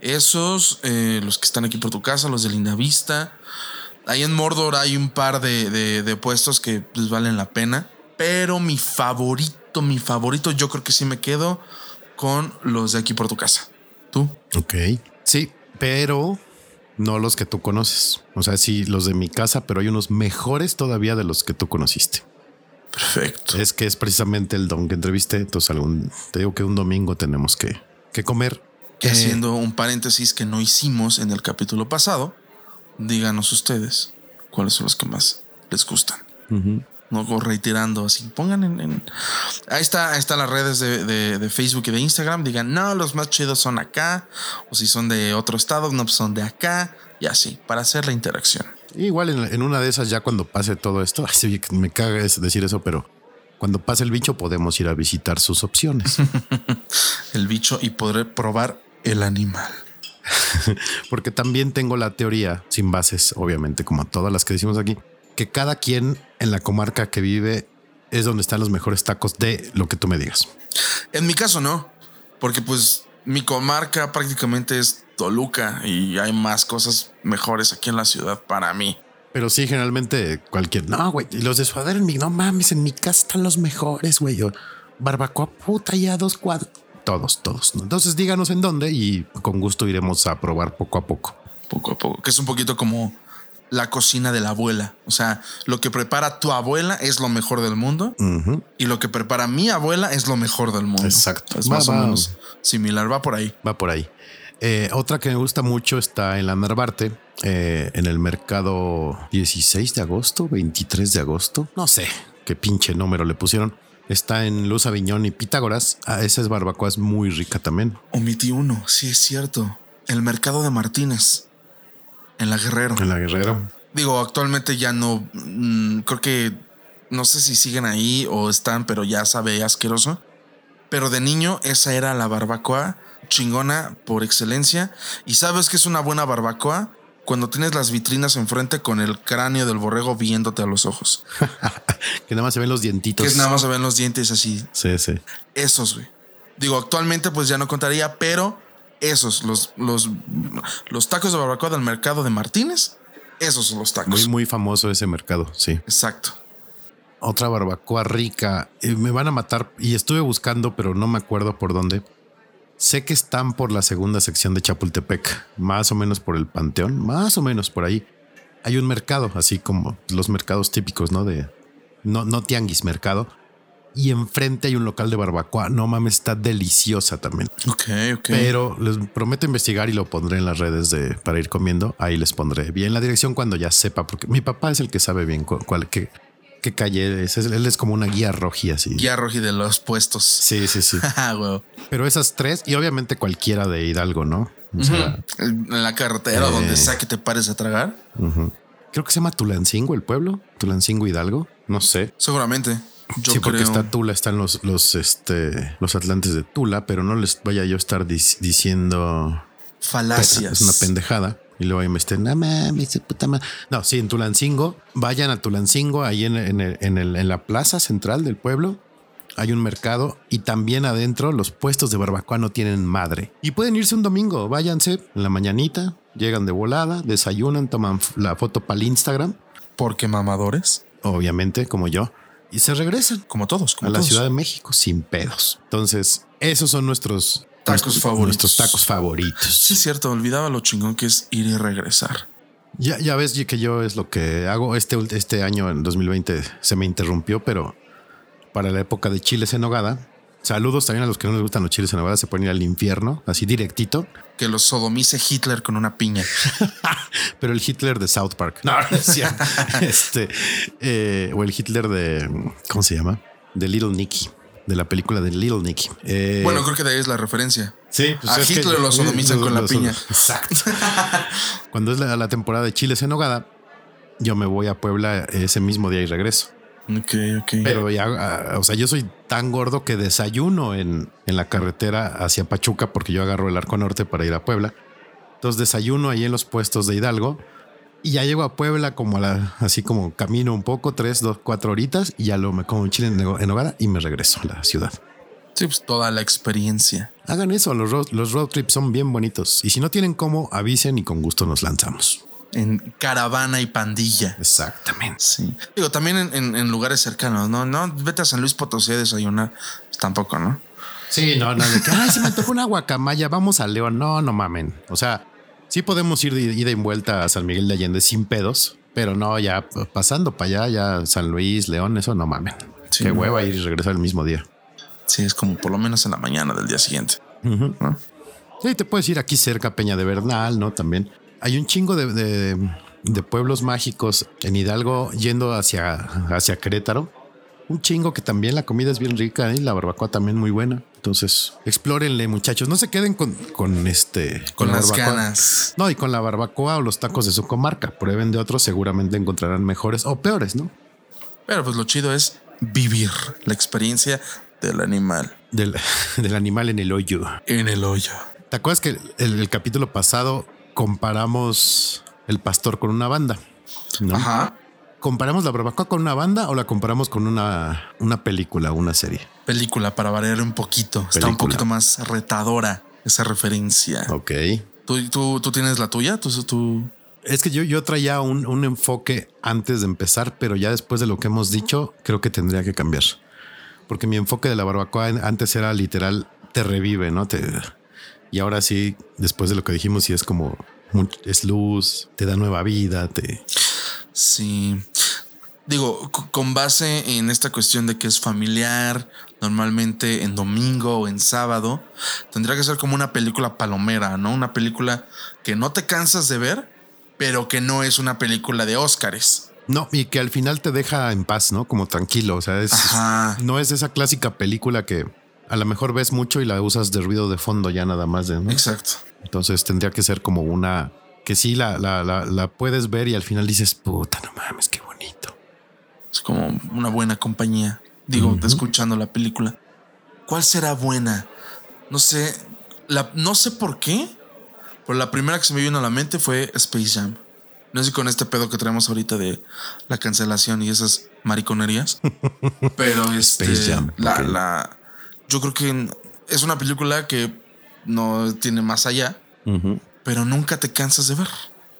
Esos, eh, los que están aquí por tu casa, los de Linda Vista. Ahí en Mordor hay un par de, de- de puestos que pues, valen la pena. Pero mi favorito, mi favorito, yo creo que sí me quedo con los de aquí por tu casa. ¿Tú? Ok. Sí, pero no los que tú conoces. O sea, sí, los de mi casa, pero hay unos mejores todavía de los que tú conociste. Perfecto. Es que es precisamente el don que entrevisté. Entonces, algún, te digo que un domingo tenemos que, que comer. Y Eh, haciendo un paréntesis que no hicimos en el capítulo pasado, díganos ustedes cuáles son los que más les gustan. No reiterando así. Pongan en. en- Ahí está, ahí están las redes de, de- de Facebook y de Instagram. Digan, no, los más chidos son acá. O si son de otro estado, no pues son de acá. Y así, para hacer la interacción. Igual en, en una de esas, ya cuando pase todo esto, (laughs) me caga decir eso, pero cuando pase el bicho podemos ir a visitar sus opciones. (laughs) El bicho y podré probar el animal. (laughs) Porque también tengo la teoría, sin bases, obviamente, como todas las que decimos aquí, que cada quien en la comarca que vive es donde están los mejores tacos de lo que tú me digas. En mi caso no, porque pues mi comarca prácticamente es Toluca y hay más cosas mejores aquí en la ciudad para mí. Pero sí, generalmente cualquier. No, güey. Y los de suadero en mi. No mames, en mi casa están los mejores, güey. Barbacoa puta ya dos cuadros. Todos, todos. ¿no? Entonces díganos en dónde y con gusto iremos a probar poco a poco. Poco a poco, que es un poquito como la cocina de la abuela. O sea, lo que prepara tu abuela es lo mejor del mundo y lo que prepara mi abuela es lo mejor del mundo. Exacto. Es Va, más o menos similar, va por ahí. Va por ahí. Eh, otra que me gusta mucho está en la Narvarte, eh, en el mercado 16 de agosto, 23 de agosto. No sé qué pinche número le pusieron. Está en Luz Aviñón y Pitágoras. Ah, esa es barbacoa, es muy rica también. Omití uno, sí es cierto. El mercado de Martínez, en la Guerrero. En la Guerrero. Digo, actualmente ya no. mm, creo que no sé si siguen ahí o están, pero ya sabe asqueroso. Pero de niño, esa era la barbacoa chingona por excelencia. Y sabes que es una buena barbacoa cuando tienes las vitrinas enfrente con el cráneo del borrego viéndote a los ojos. (laughs) Que nada más se ven los dientitos. Que nada más se ven los dientes así. Sí, sí. Esos, güey. Digo, actualmente pues ya no contaría, pero esos, los, los, los tacos de barbacoa del mercado de Martínez, esos son los tacos. Muy, muy famoso ese mercado. Sí. Exacto. Otra barbacoa rica. Eh, me van a matar y estuve buscando, pero no me acuerdo por dónde. Sé que están por la segunda sección de Chapultepec, más o menos por el Panteón, más o menos por ahí. Hay un mercado, así como los mercados típicos, ¿no? De no, no tianguis, mercado. Y enfrente hay un local de barbacoa. No mames, está deliciosa también. Ok, ok. Pero les prometo investigar y lo pondré en las redes de para ir comiendo. Ahí les pondré bien la dirección cuando ya sepa, porque mi papá es el que sabe bien cu- cuál, qué, qué calle es. Él es como una guía roji así. Guía roji de los puestos. Sí, sí, sí. (laughs) Ah. Pero esas tres y obviamente cualquiera de Hidalgo, ¿no? O sea, En la carretera, Eh. donde sea que te pares a tragar. creo que se llama Tulancingo el pueblo. Tulancingo Hidalgo. No sé. Seguramente. Yo sí, porque está Tula, están los, los, este, los atlantes de Tula, pero no les vaya yo a estar dis- diciendo Falacias. Es una pendejada. Y luego ahí me estén, no mames, puta madre". No, sí, en Tulancingo, vayan a Tulancingo, ahí en, en, el- en, el- en la plaza central del pueblo. Hay un mercado y también adentro los puestos de barbacoa no tienen madre. Y pueden irse un domingo, váyanse en la mañanita, llegan de volada, desayunan, toman la foto para el Instagram, Porque mamadores. obviamente, como yo, y se regresan Como todos. Como a la. Ciudad de México sin pedos. Entonces, esos son nuestros Tacos favoritos. Nuestros tacos favoritos. Sí, es cierto. Olvidaba lo chingón que es ir y regresar. Ya, ya ves que yo es lo que hago. Este, este año, en 2020, se me interrumpió, pero para la época de chiles en nogada, saludos también a los que no les gustan los chiles en nogada, se pueden ir al infierno, así directito. Que los sodomice Hitler con una piña. (laughs) Pero el Hitler de South Park. No, no es cierto. (laughs) este, eh, o el Hitler de, ¿cómo se llama? De Little Nicky. de la película de Little Nicky. Eh, Bueno, creo que de ahí es la referencia. sí, a Hitler lo sodomizan con la piña. Exacto. (laughs) Cuando es la, la temporada de chiles en nogada, yo me voy a Puebla ese mismo día y regreso. Ok, ok. Pero ya, ah, o sea, yo soy tan gordo que desayuno en, en la carretera hacia Pachuca porque yo agarro el arco norte para ir a Puebla. Entonces desayuno ahí en los puestos de Hidalgo y ya llego a Puebla como a la, así como camino un poco, tres, dos, cuatro horitas y ya lo me como un chile en, en hogada y me regreso a la ciudad. sí, pues toda la experiencia. Hagan eso, los road, los road trips son bien bonitos y si no tienen cómo, avisen y con gusto nos lanzamos. En caravana y pandilla. Exactamente. Sí. Digo, también en, en- en lugares cercanos, ¿no? No, vete a San Luis Potosí a desayunar. Pues tampoco, ¿no? Sí, no, no, de que, ay, se me tocó una guacamaya, vamos a León. No, no mamen. O sea, sí podemos ir de ida y vuelta a San Miguel de Allende sin pedos, pero no, ya pasando para allá, ya San Luis, León, eso no mamen. Sí, Qué no. hueva ir y regresar el mismo día. Sí, es como por lo menos en la mañana del día siguiente. Sí, te puedes ir aquí cerca, Peña de Bernal, ¿no? También hay un chingo de, de- de pueblos mágicos en Hidalgo yendo hacia, hacia Querétaro. Un chingo que también la comida es bien rica y la barbacoa también muy buena. Entonces, explórenle, muchachos. No se queden con, con este Con la las barbacoa. ganas. No, y con la barbacoa o los tacos de su comarca. Prueben de otros, seguramente encontrarán mejores o peores, ¿no? Pero pues lo chido es vivir la experiencia del animal Del, (laughs) del animal en el hoyo. en el hoyo. ¿Te acuerdas que el, el capítulo pasado comparamos el pastor con una banda? ¿no? Ajá. ¿Comparamos la barbacoa con una banda o la comparamos con una, una película, una serie? Película para variar un poquito. Está un poquito más retadora esa referencia. Ok. ¿Tú, tú, tú tienes la tuya? ¿Tú, tú... Es que yo, yo traía un, un enfoque antes de empezar, pero ya después de lo que hemos dicho, creo que tendría que cambiar. Porque mi enfoque de la barbacoa antes era literal, te revive, ¿no? Te, y ahora sí, después de lo que dijimos, sí es como, es luz, te da nueva vida, te... Sí. Digo, con base en esta cuestión de que es familiar, normalmente en domingo o en sábado, tendría que ser como una película palomera, ¿no? Una película que no te cansas de ver, pero que no es una película de Óscares. No, y que al final te deja en paz, ¿no? Como tranquilo, o sea, es, Ajá. no es esa clásica película que a lo mejor ves mucho y la usas de ruido de fondo ya nada más de, ¿no? Exacto. Entonces tendría que ser como una que sí la, la, la, la puedes ver y al final dices, puta, no mames, qué bonito. Es como una buena compañía. Digo, escuchando la película. ¿Cuál será buena? No sé. La, no sé por qué. Pero la primera que se me vino a la mente fue Space Jam. No sé si con este pedo que traemos ahorita de la cancelación y esas mariconerías. (laughs) pero este, Space Jam, la, yo creo que es una película que no tiene más allá, pero nunca te cansas de ver.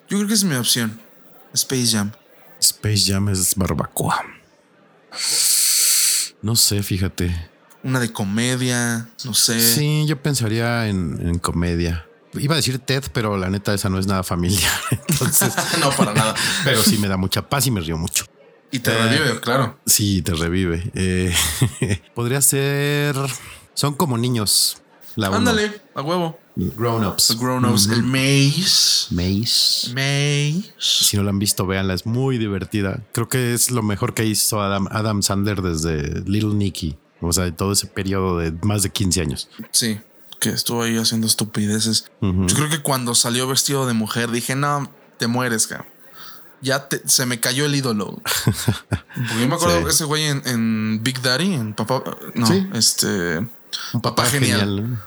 Yo creo que es mi opción. Space Jam. Space Jam es barbacoa. No sé, fíjate. Una de comedia, no sé. Sí, yo pensaría en, en comedia. Iba a decir Ted, pero la neta esa no es nada familiar. (laughs) Entonces, (laughs) no, para nada. (laughs) pero sí me da mucha paz y me río mucho. Y te Eh, revive, claro. Sí, te revive. Eh, (laughs) podría ser. Son como niños. La. Ándale, a huevo. Grown ups. The Grown Ups, el Maze. Maze. Maze. Si no la han visto, véanla, es muy divertida. Creo que es lo mejor que hizo Adam, Adam Sandler desde Little Nicky. O sea, todo ese periodo de más de 15 años. Sí, que estuvo ahí haciendo estupideces. Yo creo que cuando salió vestido de mujer dije, no, te mueres, cabrón. Ya te- se me cayó el ídolo. Porque (laughs) yo me acuerdo Sí. de ese güey en, en Big Daddy, en Papá. No, Sí. este. Papá, Genial.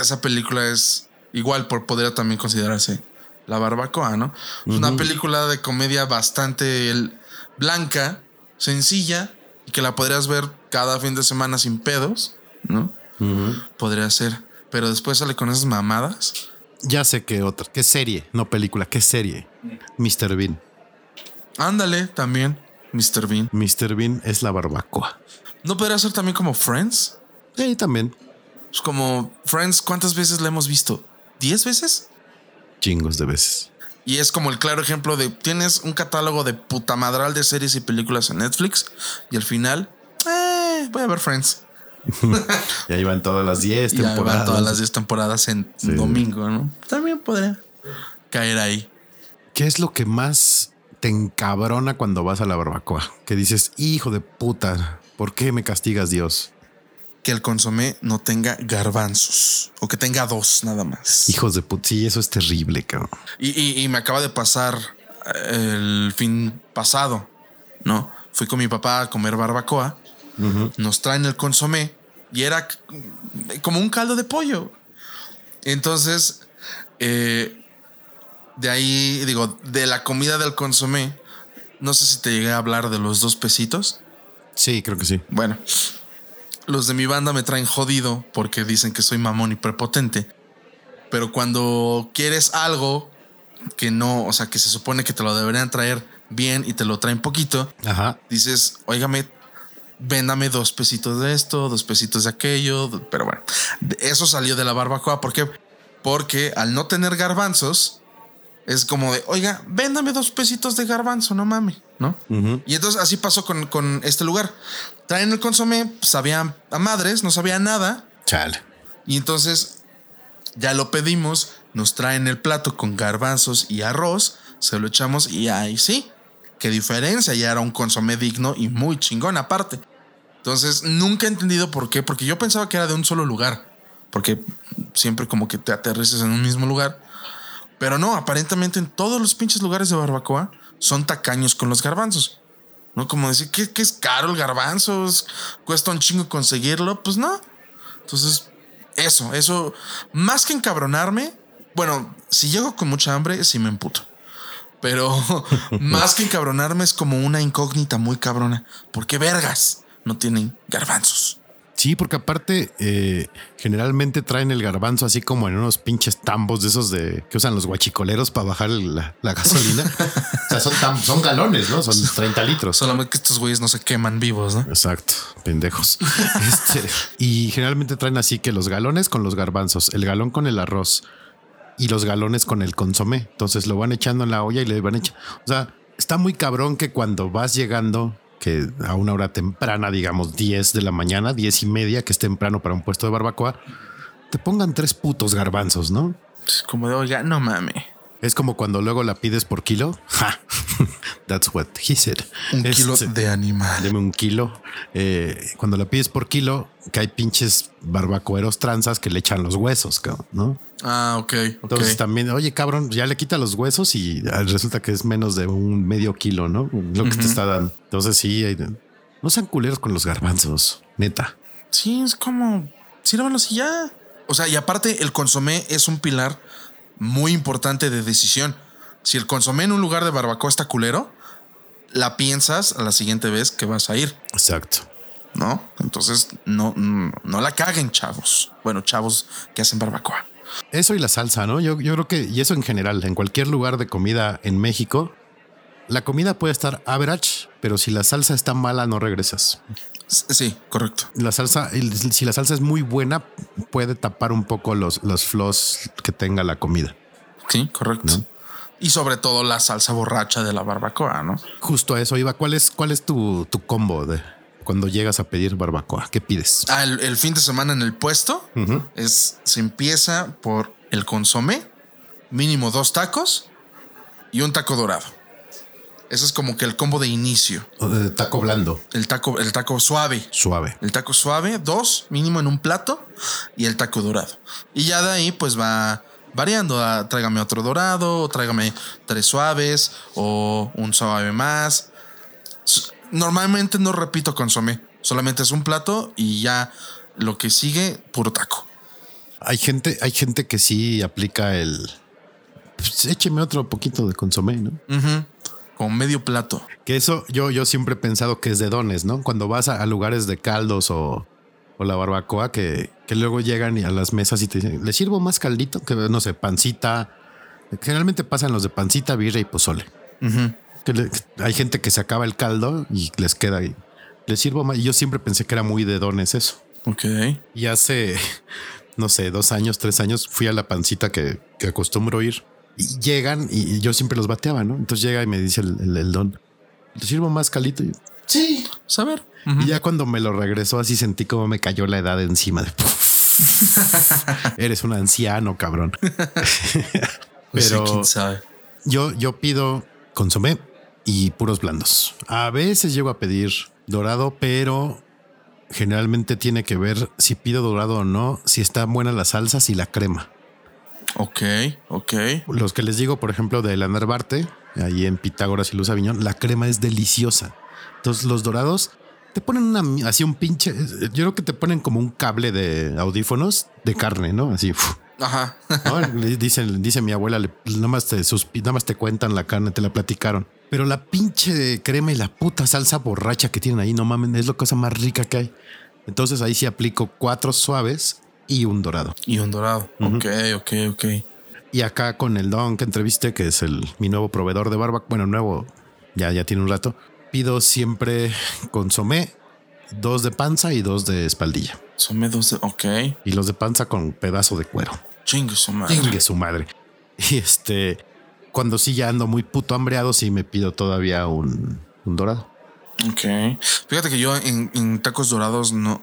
esa película es igual por podría también considerarse la barbacoa, ¿no? Es una película de comedia bastante blanca, sencilla y que la podrías ver cada fin de semana sin pedos, ¿no? Podría ser, pero después sale con esas mamadas. Ya sé que otra. ¿Qué serie? No película, ¿qué serie? Mr. Bean. Ándale, también Mr. Bean. Mr. Bean es la barbacoa. ¿No podría ser también como Friends? Sí, también. Es como Friends, ¿cuántas veces la hemos visto? ¿Diez veces? Chingos de veces. Y es como el claro ejemplo de tienes un catálogo de puta madral de series y películas en Netflix y al final, eh, voy a ver Friends. (laughs) Y ahí van todas las 10 Y ya temporadas. van todas las 10 temporadas en Sí. domingo, ¿no? También podría caer ahí. ¿Qué es lo que más te encabrona cuando vas a la barbacoa? Que dices, hijo de puta, ¿por qué me castigas Dios? que el consomé no tenga garbanzos o que tenga dos nada más. Hijos de puta. Sí, eso es terrible, cabrón. Y, y- y me acaba de pasar eh, el fin pasado, ¿no? Fui con mi papá a comer barbacoa, nos traen el consomé y era como un caldo de pollo. Entonces, eh, de ahí, digo, de la comida del consomé, no sé si te llegué a hablar de los dos pesitos. Sí, creo que sí. Bueno, los de mi banda me traen jodido porque dicen que soy mamón y prepotente. Pero cuando quieres algo que no, o sea, que se supone que te lo deberían traer bien y te lo traen poquito, Ajá. dices, óigame, véndame dos pesitos de esto, dos pesitos de aquello. Pero bueno, eso salió de la barbacoa. ¿Por qué? Porque al no tener garbanzos, es como de, oiga, véndame dos pesitos de garbanzo, no mames, ¿no? Y entonces así pasó con, con este lugar. Traen el consomé, sabían a madres, no sabía nada. Chale. Y entonces ya lo pedimos, nos traen el plato con garbanzos y arroz, se lo echamos y ahí sí, qué diferencia, ya era un consomé digno y muy chingón aparte. Entonces nunca he entendido por qué, porque yo pensaba que era de un solo lugar, porque siempre como que te aterrices en un mismo lugar. Pero no, aparentemente en todos los pinches lugares de barbacoa son tacaños con los garbanzos. ¿No? Como decir que, es caro el garbanzo, es- cuesta un chingo conseguirlo. Pues no. Entonces, eso, eso, más que encabronarme, bueno, si llego con mucha hambre, sí me emputo. Pero (laughs) más que encabronarme es como una incógnita muy cabrona. ¿Por qué vergas no tienen garbanzos? Sí, porque aparte, eh, generalmente traen el garbanzo así como en unos pinches tambos de esos de que usan los guachicoleros para bajar la, la gasolina. (laughs) o sea, son, tam- son galones, ¿no? Son 30 litros. Solamente que estos güeyes no se queman vivos, ¿no? Exacto, pendejos. (laughs) Este, y generalmente traen así que los galones con los garbanzos, el galón con el arroz y los galones con el consomé. Entonces lo van echando en la olla y le van echando. O sea, está muy cabrón que cuando vas llegando, que a una hora temprana, digamos 10 de la mañana, 10 y media, que es temprano para un puesto de barbacoa, te pongan tres putos garbanzos, ¿no? Es como de, oiga, no mames. Es como cuando luego la pides por kilo. Ja. (laughs) That's what he said. Un kilo de animal. Deme un kilo. Eh, cuando la pides por kilo, que hay pinches barbacoeros tranzas que le echan los huesos, ¿no? Ah, ok, ok. Entonces también, oye, cabrón, ya le quita los huesos y ah, resulta que es menos de un medio kilo, ¿no? Lo que te está dando. Entonces sí, hay- no sean culeros con los garbanzos, neta. Sí, es como, sírvalos y ya. O sea, y aparte el consomé es un pilar muy importante de decisión. Si el consomé en un lugar de barbacoa está culero, la piensas a la siguiente vez que vas a ir, Exacto. ¿no? Entonces, no, no, no la caguen, chavos. Bueno, chavos que hacen barbacoa. Eso y la salsa, ¿no? Yo, yo creo que, y eso en general, en cualquier lugar de comida en México, la comida puede estar average, pero si la salsa está mala, no regresas. Sí, correcto. La salsa, si la salsa es muy buena, puede tapar un poco los, los flaws que tenga la comida. Sí, correcto. Y sobre todo la salsa borracha de la barbacoa, ¿no? Justo a eso iba. ¿Cuál es, cuál es tu, tu combo de cuando llegas a pedir barbacoa? ¿Qué pides? Ah, el, el fin de semana en el puesto es se empieza por el consomé, mínimo dos tacos y un taco dorado. Ese es como que el combo de inicio. De taco blando, El taco, el taco suave. suave. El taco suave, dos mínimo en un plato y el taco dorado. Y ya de ahí pues va variando. ah, tráigame otro dorado, o tráigame tres suaves o un suave más. Normalmente no repito consomé. Solamente es un plato y ya lo que sigue, puro taco. Hay gente, hay gente que sí aplica el. Pues, écheme otro poquito de consomé, ¿no? Con medio plato. Que eso yo, yo siempre he pensado que es de dones, ¿no? Cuando vas a, a lugares de caldos o, o la barbacoa, que, que luego llegan y a las mesas y te dicen, ¿le sirvo más caldito? Que no sé, pancita. Generalmente pasan los de pancita, birra y pozole. Que le- que hay gente que se acaba el caldo y les queda ahí. Le sirvo más. Y yo siempre pensé que era muy de dones eso. Ok. Y hace, (laughs) no sé, dos años, tres años, fui a la pancita que, que acostumbro ir. Y llegan y, yo siempre los bateaba, ¿no? Entonces llega y me dice el, el- el don, ¿te sirvo más calito? Y, sí. Saber. Y ya cuando me lo regresó así sentí como me cayó la edad encima de... (laughs) Eres un anciano, cabrón. (laughs) Pero quién sabe. yo, yo pido consomé y puros blandos. A veces llego a pedir dorado, pero generalmente tiene que ver si pido dorado o no, si está buena la salsa, y la crema. Ok, ok. Los que les digo, por ejemplo, de la Narvarte, ahí en Pitágoras y Luz Aviñón, la crema es deliciosa. Entonces los dorados te ponen una, así un pinche, yo creo que te ponen como un cable de audífonos de carne, ¿no? Así. Ajá. Dicen, dice mi abuela, nada más te te cuentan la carne, te la platicaron. Pero la pinche crema y la puta salsa borracha que tienen ahí, no mames, es la cosa más rica que hay. Entonces ahí sí aplico cuatro suaves y un dorado. Y un dorado. Ok, ok, ok. Y acá con el don que entreviste, que es el mi nuevo proveedor de barbacoa, bueno, nuevo, ya, ya tiene un rato, pido siempre consomé, dos de panza y dos de espaldilla. Consomé dos de, ok. Y los de panza con pedazo de cuero. Chingue su madre. Chingue su madre. (laughs) Y este, cuando sí ya ando muy puto hambreado, sí me pido todavía un, un dorado. Ok. Fíjate que yo en, en tacos dorados no,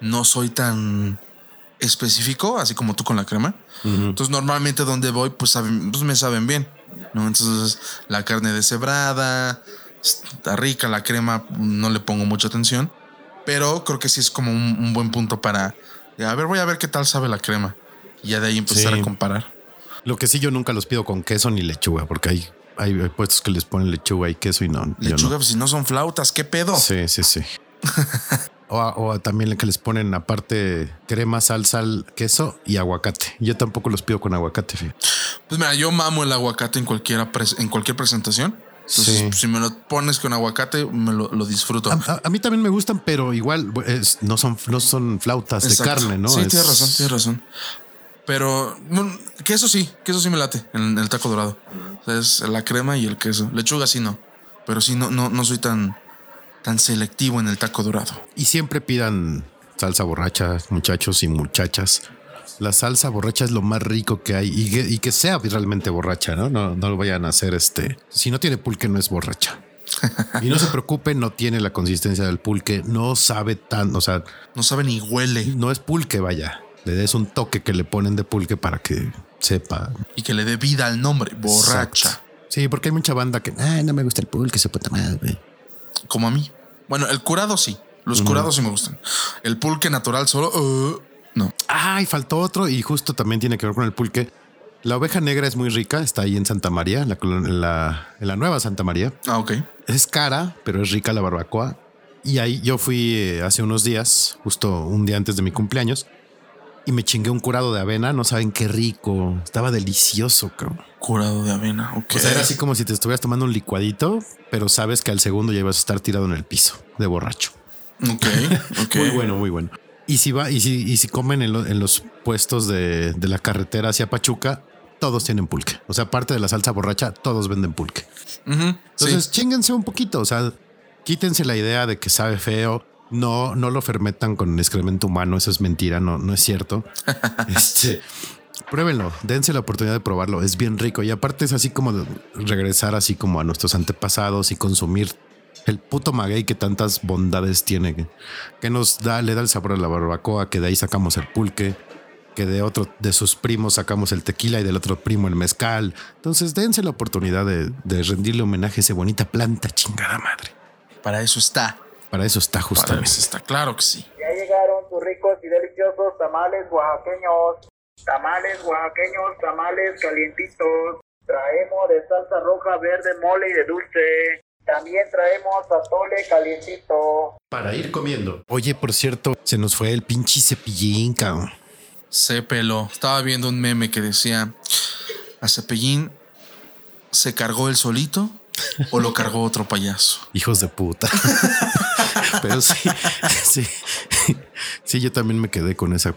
no soy tan específico, así como tú con la crema. Entonces, normalmente donde voy, pues, pues, me saben bien. ¿no? Entonces, la carne deshebrada, está rica, la crema no le pongo mucha atención. Pero creo que sí es como un, buen punto para. A ver, voy a ver qué tal sabe la crema. Y ya de ahí empezar a comparar. Lo que sí, yo nunca los pido con queso ni lechuga, porque hay, hay puestos que les ponen lechuga y queso y no. Lechuga, pues si no son flautas, ¿qué pedo? Sí, sí, sí. (laughs) O, también que les ponen aparte crema, salsa, queso y aguacate. Yo tampoco los pido con aguacate. Pues mira, yo mamo el aguacate en, cualquiera en cualquier presentación. si me lo pones con aguacate, me lo, disfruto. A, mí también me gustan, pero igual no, son, no son flautas de carne, ¿no? Sí, tienes razón, tienes razón. Pero queso sí, queso sí me late en el taco dorado. es la crema y el queso. Lechuga sí no. Pero sí, no, no, no soy tan, tan selectivo en el taco dorado. Y siempre pidan salsa borracha, muchachos y muchachas. La salsa borracha es lo más rico que hay y que, sea realmente borracha, ¿no? ¿no? No lo vayan a hacer este. Si no tiene pulque, no es borracha. y no se preocupe, no tiene la consistencia del pulque, no sabe tan, o sea, no sabe ni huele. No es pulque, vaya. Le des un toque que le ponen de pulque para que sepa. Y que le dé vida al nombre, borracha. Sí, porque hay mucha banda que no me gusta el pulque, se puta madre como a mí. Bueno, el curado sí. Los curados sí me gustan. El pulque natural solo, uh, no. Ay, faltó otro y justo también tiene que ver con el pulque. La oveja negra es muy rica, está ahí en Santa María, en la, en la, nueva Santa María. Ah, ok. Es cara, pero es rica la barbacoa. Y ahí yo fui eh, hace unos días, justo un día antes de mi cumpleaños, y me chingué un curado de avena. No saben qué rico. Estaba delicioso, creo. Curado de avena, ok. O sea, era así como si te estuvieras tomando un licuadito, pero sabes que al segundo ya ibas a estar tirado en el piso de borracho. Ok, (laughs) ok. muy bueno, muy bueno. Y si va, y si, y si comen en, los puestos de, la carretera hacia Pachuca, todos tienen pulque. O sea, aparte de la salsa borracha, todos venden pulque. Entonces, chinguense un poquito. O sea, quítense la idea de que sabe feo no, no lo fermentan con excremento humano, eso es mentira, no, no es cierto. (laughs) este, pruébenlo, dense la oportunidad de probarlo, es bien rico y aparte es así como regresar así como a nuestros antepasados y consumir el puto maguey que tantas bondades tiene, que, nos da, le da el sabor a la barbacoa, que de ahí sacamos el pulque, que de otro de sus primos sacamos el tequila y del otro primo el mezcal. Entonces dense la oportunidad de, de rendirle homenaje a esa bonita planta, chingada madre. Para eso está. Para eso está justamente. Para está, claro que sí. Ya llegaron sus ricos y deliciosos tamales oaxaqueños. Tamales oaxaqueños, tamales calientitos. Traemos de salsa roja, verde, mole y de dulce. También traemos atole calientito. Para ir comiendo. Oye, por cierto, se nos fue el pinche cepillín, cabrón. Se peló. Estaba viendo un meme que decía: A cepillín se cargó el solito o lo cargó otro payaso. Hijos de puta. (laughs) Pero sí, sí, sí, yo también me quedé con esa.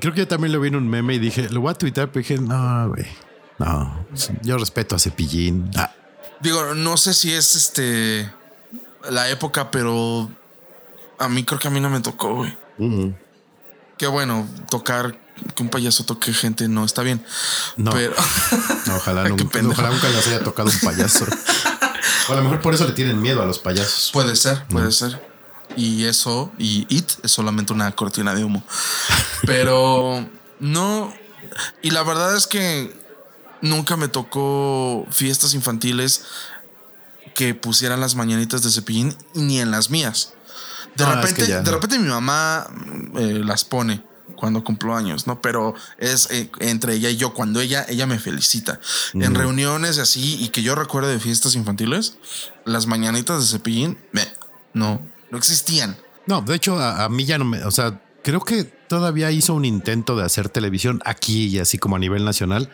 Creo que yo también lo vi en un meme y dije, lo voy a tuitar, pero dije, no, güey, no, yo respeto a Cepillín. Ah. Digo, no sé si es este la época, pero a mí creo que a mí no me tocó, güey. Qué bueno tocar que un payaso toque gente no está bien. No, pero (laughs) ojalá, (laughs) nunca, ojalá nunca les haya tocado un payaso. (laughs) o a lo mejor por eso le tienen miedo a los payasos. Puede ser, puede ser. Y eso, y It es solamente una cortina de humo. Pero no. Y la verdad es que nunca me tocó fiestas infantiles que pusieran las mañanitas de cepillín ni en las mías. De es repente, que ya de no. repente mi mamá eh, las pone cuando cumplo años, ¿no? Pero es eh, entre ella y yo, cuando ella, ella me felicita. En reuniones así, y que yo recuerdo de fiestas infantiles, las mañanitas de cepillín, me, no, no existían. No, de hecho, a, a mí ya no me. O sea, creo que todavía hizo un intento de hacer televisión aquí y así como a nivel nacional.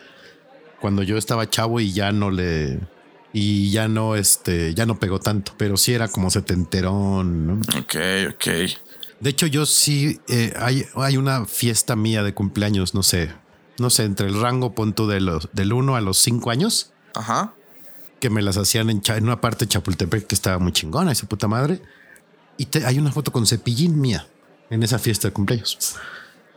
Cuando yo estaba chavo y ya no le. Y ya no, este, ya no pegó tanto, pero sí era como setenterón. ¿no? Ok, ok. De hecho, yo sí eh, hay, hay una fiesta mía de cumpleaños, no sé, no sé, entre el rango punto de los del 1 a los 5 años, Ajá. que me las hacían en, una parte de Chapultepec que estaba muy chingona, esa puta madre. Y te- hay una foto con cepillín mía en esa fiesta de cumpleaños.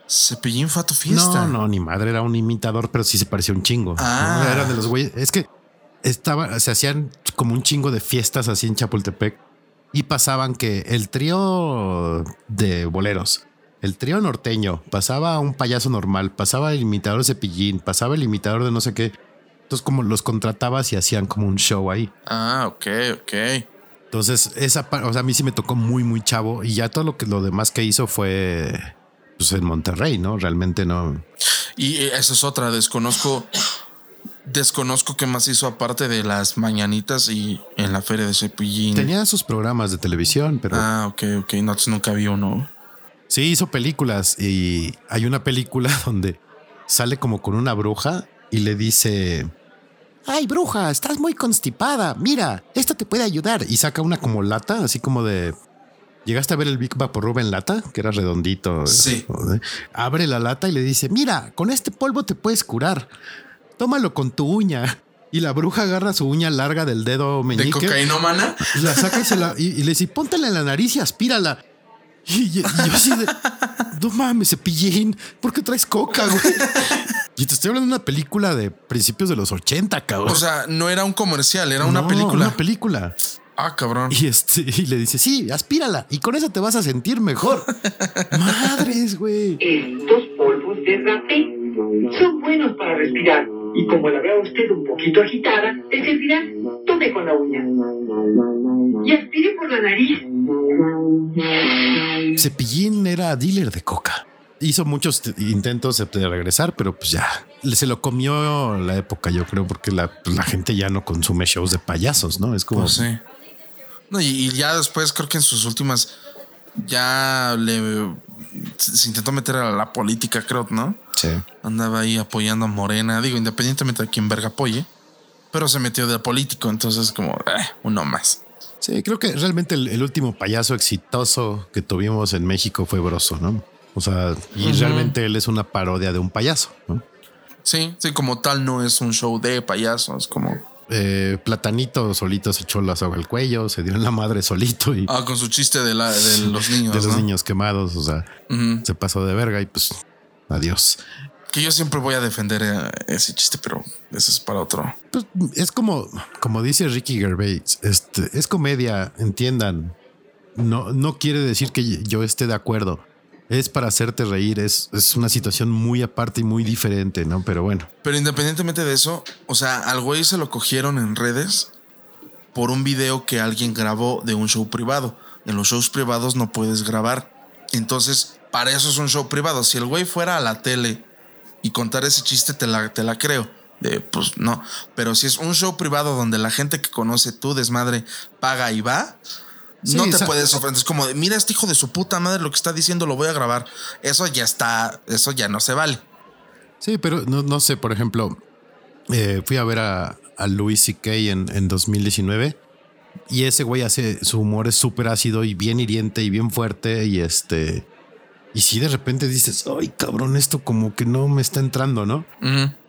Cepillín fue a tu fiesta. No, no, ni madre era un imitador, pero sí se parecía un chingo. Ah. ¿no? Era de los güeyes. Es que estaba, se hacían como un chingo de fiestas así en Chapultepec y pasaban que el trío de boleros, el trío norteño, pasaba un payaso normal, pasaba el imitador de cepillín, pasaba el imitador de no sé qué. Entonces, como los contratabas y hacían como un show ahí. Ah, ok, ok. Entonces, esa parte, o sea, a mí sí me tocó muy, muy chavo y ya todo lo que lo demás que hizo fue pues en Monterrey, ¿no? Realmente no. Y eh, esa es otra, desconozco. Desconozco qué más hizo aparte de las mañanitas y en la feria de Cepillín. Tenía sus programas de televisión, pero Ah, ok, ok. No, nunca vi uno. sí hizo películas y hay una película (laughs) donde sale como con una bruja y le dice, ay bruja, estás muy constipada, mira, esto te puede ayudar y saca una como lata, así como de... ¿Llegaste a ver el Big Vaporub en lata? Que era redondito. Sí. Abre la lata y le dice, mira, con este polvo te puedes curar. Tómalo con tu uña. Y la bruja agarra su uña larga del dedo ¿De meñique. cocainómana? Y la saca y, se la, y, y le dice, póntela en la nariz y aspírala. Y, y- y yo así de, no mames, cepillín, ¿por qué traes coca, güey? Y te estoy hablando de una película de principios de los 80, cabrón. O sea, no era un comercial, era una No, película. Una película. ah, cabrón. Y, este, y le dice, sí, aspírala. Y con eso te vas a sentir mejor. (laughs) Madres, güey. Estos polvos de rapé son buenos para respirar y como la vea usted un poquito agitada, le servirá. Tome con la uña y aspire por la nariz. Cepillín era dealer de coca. Hizo muchos intentos de de regresar, pero pues ya se lo comió la época, yo creo, porque la, pues, la gente ya no consume shows de payasos, ¿no? Es como. Pues sí. No, y, y ya después creo que en sus últimas ya le se intentó meter a la política, creo, ¿no? Sí. Andaba ahí apoyando a Morena, digo, independientemente de quién verga apoye, pero se metió de político, entonces como eh, uno más. Sí, creo que realmente el, el último payaso exitoso que tuvimos en México fue Broso, ¿no? O sea, y realmente él es una parodia de un payaso, ¿no? Sí, sí, como tal no es un show de payasos, como Eh, Platanito solito se echó la soga al cuello, se dio en la madre solito y ah, con su chiste de, la, de (laughs) los niños. de los ¿no? niños quemados, o sea, se pasó de verga y pues adiós. Que yo siempre voy a defender eh, ese chiste, pero eso es para otro. Pues es como, como dice Ricky Gervais, este, es comedia, entiendan. No, no quiere decir que yo esté de acuerdo. Es para hacerte reír, es, es una situación muy aparte y muy diferente, ¿no? Pero bueno, Pero independientemente de eso, o sea, al güey se lo cogieron en redes por un video que alguien grabó de un show privado. En los shows privados no puedes grabar. Entonces, para eso es un show privado. Si el güey fuera a la tele y contar ese chiste, te la, te la creo. De, pues no. Pero si es un show privado donde la gente que conoce tu desmadre paga y va, Sí, no te puedes ofender. Es como, de, mira este hijo de su puta madre lo que está diciendo, lo voy a grabar. Eso ya está, eso ya no se vale. sí, pero no, no sé, por ejemplo, eh, fui a ver a, a Louis C.K. En, en 2019 y ese güey hace su humor es súper ácido y bien hiriente y bien fuerte y este... Y si de repente dices, ay cabrón, esto como que no me está entrando, ¿no?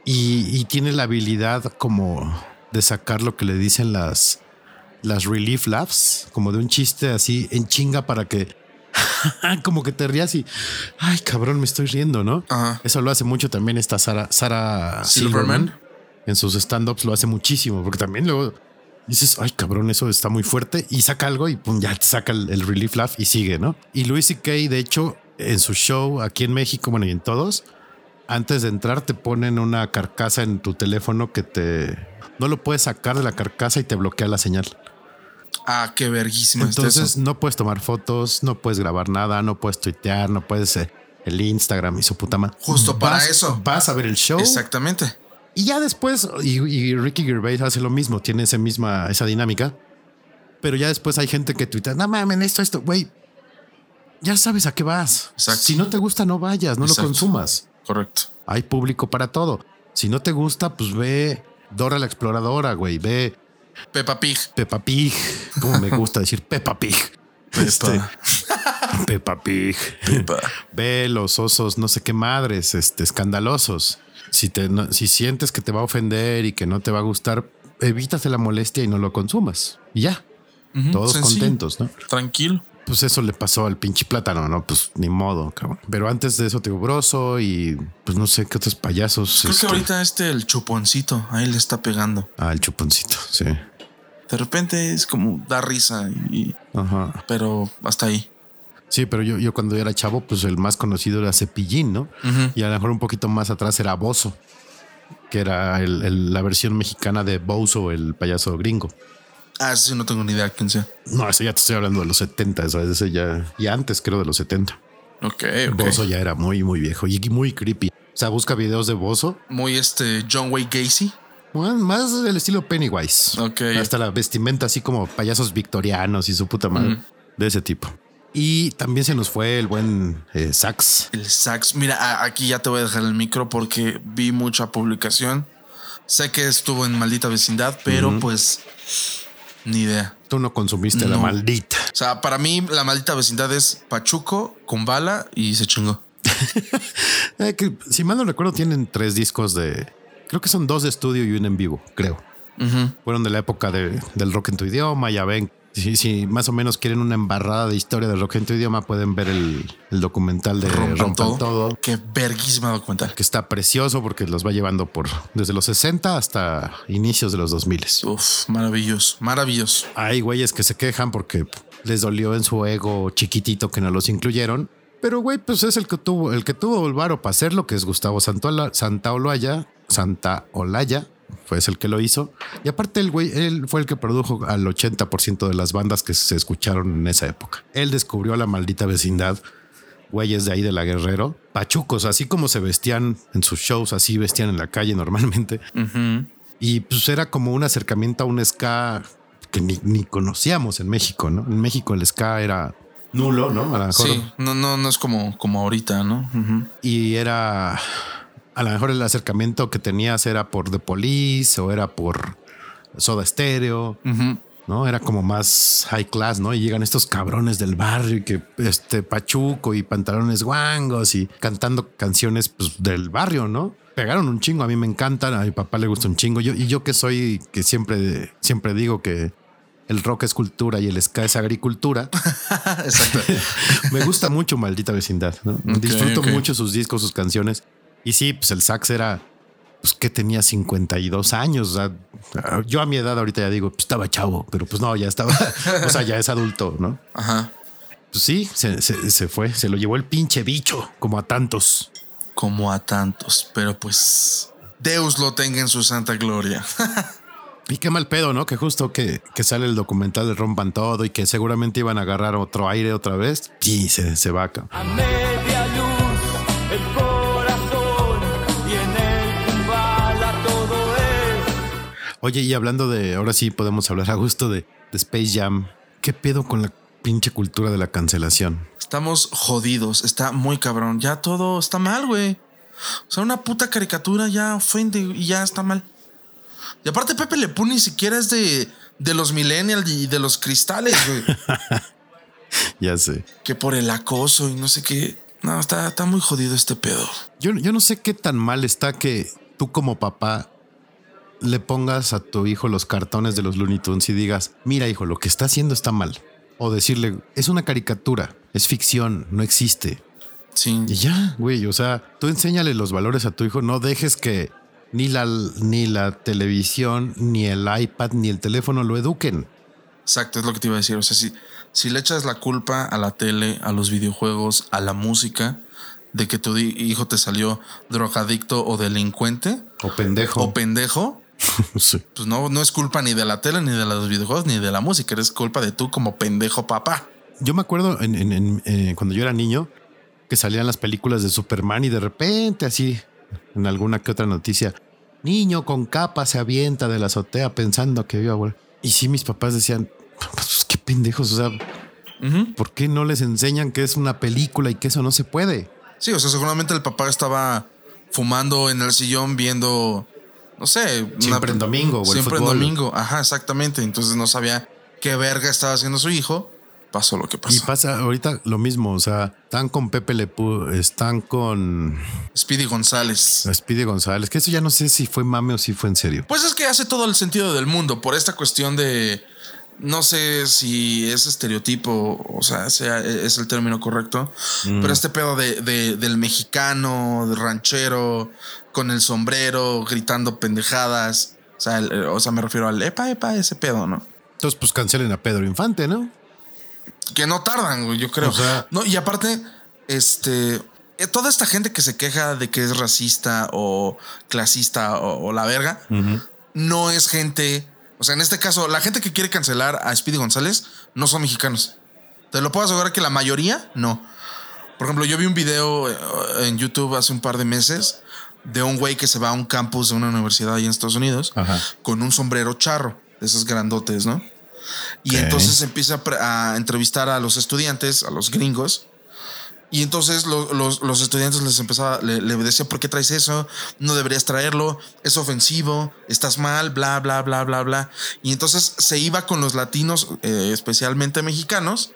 Y, y tiene la habilidad como de sacar lo que le dicen las, las relief laughs, como de un chiste así en chinga para que (laughs) como que te rías y ay cabrón me estoy riendo, ¿no? Ajá. Eso lo hace mucho también esta Sara, Sara Silverman. Silverman. En sus stand-ups lo hace muchísimo, porque también luego dices, ay cabrón, eso está muy fuerte y saca algo y pum, ya te saca el, el relief laugh y sigue, ¿no? Y Louis C.K. de hecho en su show aquí en México, bueno y en todos, antes de entrar te ponen una carcasa en tu teléfono que te no lo puedes sacar de la carcasa y te bloquea la señal. Ah, qué verguísima Entonces no puedes tomar fotos, no puedes grabar nada, no puedes tuitear, no puedes eh, el Instagram y su puta madre. Justo para Vas- eso. Vas a ver el show. Exactamente. Y ya después, y, y Ricky Gervais hace lo mismo, tiene esa misma, esa dinámica. Pero ya después hay gente que tuitea, no mames, esto, esto, güey. Ya sabes a qué vas. Exacto. Si no te gusta, no vayas, no Exacto. lo consumas. Correcto. Hay público para todo. Si no te gusta, pues ve Dora la exploradora, güey. Ve Peppa Pig. Peppa Pig. Como me gusta decir Peppa Pig. Este, Peppa Pig. Peppa. Ve los osos, no sé qué madres, este, escandalosos. Si te, no- si sientes que te va a ofender y que no te va a gustar, evítate la molestia y no lo consumas. Y ya. Todos sencillo. contentos, ¿no? Tranquilo. Pues eso le pasó al pinche plátano, ¿no? Pues ni modo, cabrón. Pero antes de eso, te Broso y pues no sé qué otros payasos. Creo este, que ahorita este, el chuponcito, ahí le está pegando. Ah, el chuponcito, sí. De repente es como da risa, y, Ajá. pero hasta ahí. Sí, pero yo, yo cuando era chavo, pues el más conocido era Cepillín, ¿no? Y a lo mejor un poquito más atrás era Bozo, que era el- el- la versión mexicana de Bozo, el payaso gringo. Ah, sí, no tengo ni idea quién sea. No, eso ya te estoy hablando de los 70, eso, ese ya, y antes creo de los 70. Ok, ok. Bozo ya era muy, muy viejo y muy creepy. O sea, busca videos de Bozo, Muy este John Wayne Gacy. bueno, más del estilo Pennywise. Ok. Hasta la vestimenta así como payasos victorianos y su puta madre, de ese tipo. Y también se nos fue el buen eh, Sax. El sax. Mira, aquí ya te voy a dejar el micro porque vi mucha publicación. Sé que estuvo en maldita vecindad, pero pues ni idea. Tú no consumiste la maldita. O sea, para mí la maldita vecindad es Pachuco con bala y se chingó. (laughs) Eh, que, si mal no recuerdo, tienen tres discos de. Creo que son dos de estudio y uno en vivo, creo. Fueron de la época de- del rock en tu idioma. Ya ven, si, si más o menos quieren una embarrada de historia del rock en tu idioma, pueden ver el, el documental de Rompan, Rompan, todo. todo. Qué verguísima documental. que está precioso porque los va llevando por desde los 60 hasta inicios de los 2000. Uf, maravilloso, maravilloso. Hay güeyes que se quejan porque les dolió en su ego chiquitito que no los incluyeron. Pero güey, pues es el que tuvo el que tuvo el varo para hacerlo, que es Gustavo Santola, Santa Olaya, Santa Olaya, fue el que lo hizo. Y aparte el güey, él fue el que produjo al 80% de las bandas que se escucharon en esa época. Él descubrió la maldita vecindad, güeyes de ahí de la Guerrero, pachucos, así como se vestían en sus shows, así vestían en la calle normalmente. Ujú. Y pues era como un acercamiento a un ska que ni, ni conocíamos en México, ¿no? En México el ska era nulo, ¿no? A lo mejor. Sí, no, no, no es como, como ahorita, ¿no? Ujú. Y era, a lo mejor el acercamiento que tenías era por The Police o era por Soda Stereo. ¿no? Era como más high class, ¿no? Y llegan estos cabrones del barrio y que este pachuco y pantalones guangos y cantando canciones pues, del barrio, ¿no? Pegaron un chingo, a mí me encantan, a mi papá le gusta un chingo. Yo, y yo que soy, que siempre, siempre digo que el rock es cultura y el ska es agricultura. (laughs) Exacto. (laughs) me gusta mucho Maldita Vecindad, ¿no? Disfruto mucho sus discos, sus canciones. Y sí, pues el sax era, pues que tenía 52 años. O sea, yo a mi edad ahorita ya digo, pues estaba chavo, pero pues no, ya estaba, (laughs) o sea, ya es adulto, ¿no? Ajá. Pues sí, se, se- se fue, se lo llevó el pinche bicho, como a tantos. Como a tantos, pero pues Deus lo tenga en su santa gloria. (laughs) Y qué mal pedo, ¿no? Que justo que, que sale el documental de Rompan Todo y que seguramente iban a agarrar otro aire otra vez. Y se, se va acá. A Oye, y hablando de, ahora sí podemos hablar a gusto de, de Space Jam. ¿Qué pedo con la pinche cultura de la cancelación? Estamos jodidos, está muy cabrón. Ya todo está mal, güey. O sea, una puta caricatura ya ofende y ya está mal. Y aparte, Pepe Le Pew ni siquiera es de, de los millennials y de los cristales, güey. (laughs) Ya sé. que por el acoso y no sé qué. No, está, está muy jodido este pedo. Yo, yo no sé qué tan mal está que tú como papá le pongas a tu hijo los cartones de los Looney Tunes y digas, mira hijo, lo que está haciendo está mal. O decirle, es una caricatura, es ficción, no existe. Sí. Y ya, güey, o sea, tú enséñale los valores a tu hijo, no dejes que ni la, ni la televisión, ni el iPad, ni el teléfono lo eduquen. Exacto, es lo que te iba a decir. O sea, si, si le echas la culpa a la tele, a los videojuegos, a la música, de que tu hijo te salió drogadicto o delincuente O pendejo. o pendejo, (laughs) Sí. Pues no, no es culpa ni de la tele, ni de los videojuegos, ni de la música. Es culpa de tú como pendejo papá. Yo me acuerdo en, en- en, eh, cuando yo era niño que salían las películas de Superman y de repente así en alguna que otra noticia, niño con capa se avienta de la azotea pensando que iba a volar. Y sí, mis papás decían, pues qué pendejos, o sea. ¿por qué no les enseñan que es una película y que eso no se puede? Sí, o sea, seguramente el papá estaba fumando en el sillón viendo, no sé, Siempre en domingo, o el siempre en domingo. Ajá, exactamente. Entonces no sabía qué verga estaba haciendo su hijo. Pasó lo que Y pasó. pasa ahorita lo mismo, o sea, están con Pepe Le Pew, están con Speedy González. Speedy González, que eso ya no sé si fue mame o si fue en serio. Pues es que hace todo el sentido del mundo por esta cuestión de. No sé si es estereotipo, o sea, sea es el término correcto, pero este pedo de, de- del mexicano, del ranchero, con el sombrero, gritando pendejadas. O sea, el- o sea, me refiero al epa, epa, ese pedo, ¿no? Entonces, pues cancelen a Pedro Infante, ¿no? Que no tardan, yo creo. O sea- no, y aparte, este. eh, Toda esta gente que se queja de que es racista o clasista o, o la verga, no es gente. O sea, en este caso, la gente que quiere cancelar a Speedy González no son mexicanos. Te lo puedo asegurar que la mayoría no. Por ejemplo, yo vi un video eh, en YouTube hace un par de meses de un güey que se va a un campus de una universidad ahí en Estados Unidos Ajá. con un sombrero charro, de esos grandotes, ¿no? Y entonces empieza a, entrevistar a los estudiantes, a los gringos. Y entonces lo- los, los estudiantes les empezaba, le, le decía, ¿por qué traes eso? No deberías traerlo, es ofensivo, estás mal, bla, bla, bla, bla, bla. Y entonces se iba con los latinos, eh, especialmente mexicanos,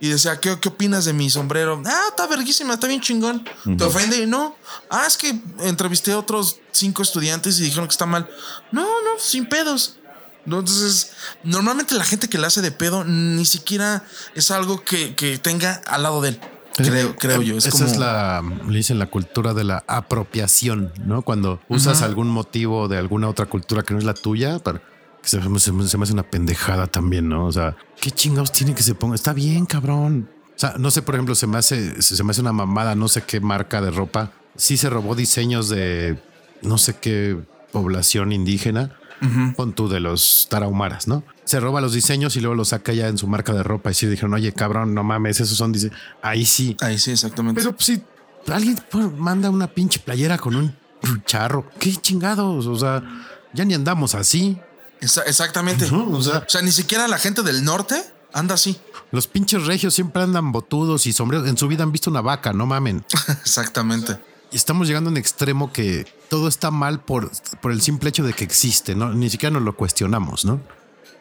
y decía, ¿qué, ¿qué opinas de mi sombrero? Ah, está verguísima, está bien chingón. ¿Te ofende? No. Ah, es que entrevisté a otros cinco estudiantes y dijeron que está mal. No, no, sin pedos. Entonces, normalmente la gente que le hace de pedo ni siquiera es algo que, que tenga al lado de él. Creo, creo yo. Es Esa como, es la, le dicen la cultura de la apropiación, ¿no? Cuando usas algún motivo de alguna otra cultura que no es la tuya, para que se, me- se me se me hace una pendejada también, ¿no? O sea, ¿qué chingados tiene que se ponga? Está bien, cabrón. O sea, no sé, por ejemplo, se me hace, se me hace una mamada, no sé qué marca de ropa. Sí se robó diseños de no sé qué población indígena. Pon tú de los tarahumaras, ¿no? Se roba los diseños y luego los saca ya en su marca de ropa y sí dijeron, oye, cabrón, no mames, esos son diseños. Ahí sí. Ahí sí, exactamente. Pero pues, si alguien pues, manda una pinche playera con un charro, qué chingados. O sea, ya ni andamos así. Esa- exactamente. ¿no? O sea, O sea, ni siquiera la gente del norte anda así. los pinches regios siempre andan botudos y sombreros. En su vida han visto una vaca, no mamen. (laughs) Exactamente. Y estamos llegando a un extremo que todo está mal por, por el simple hecho de que existe, ¿no? Ni siquiera nos lo cuestionamos, ¿no?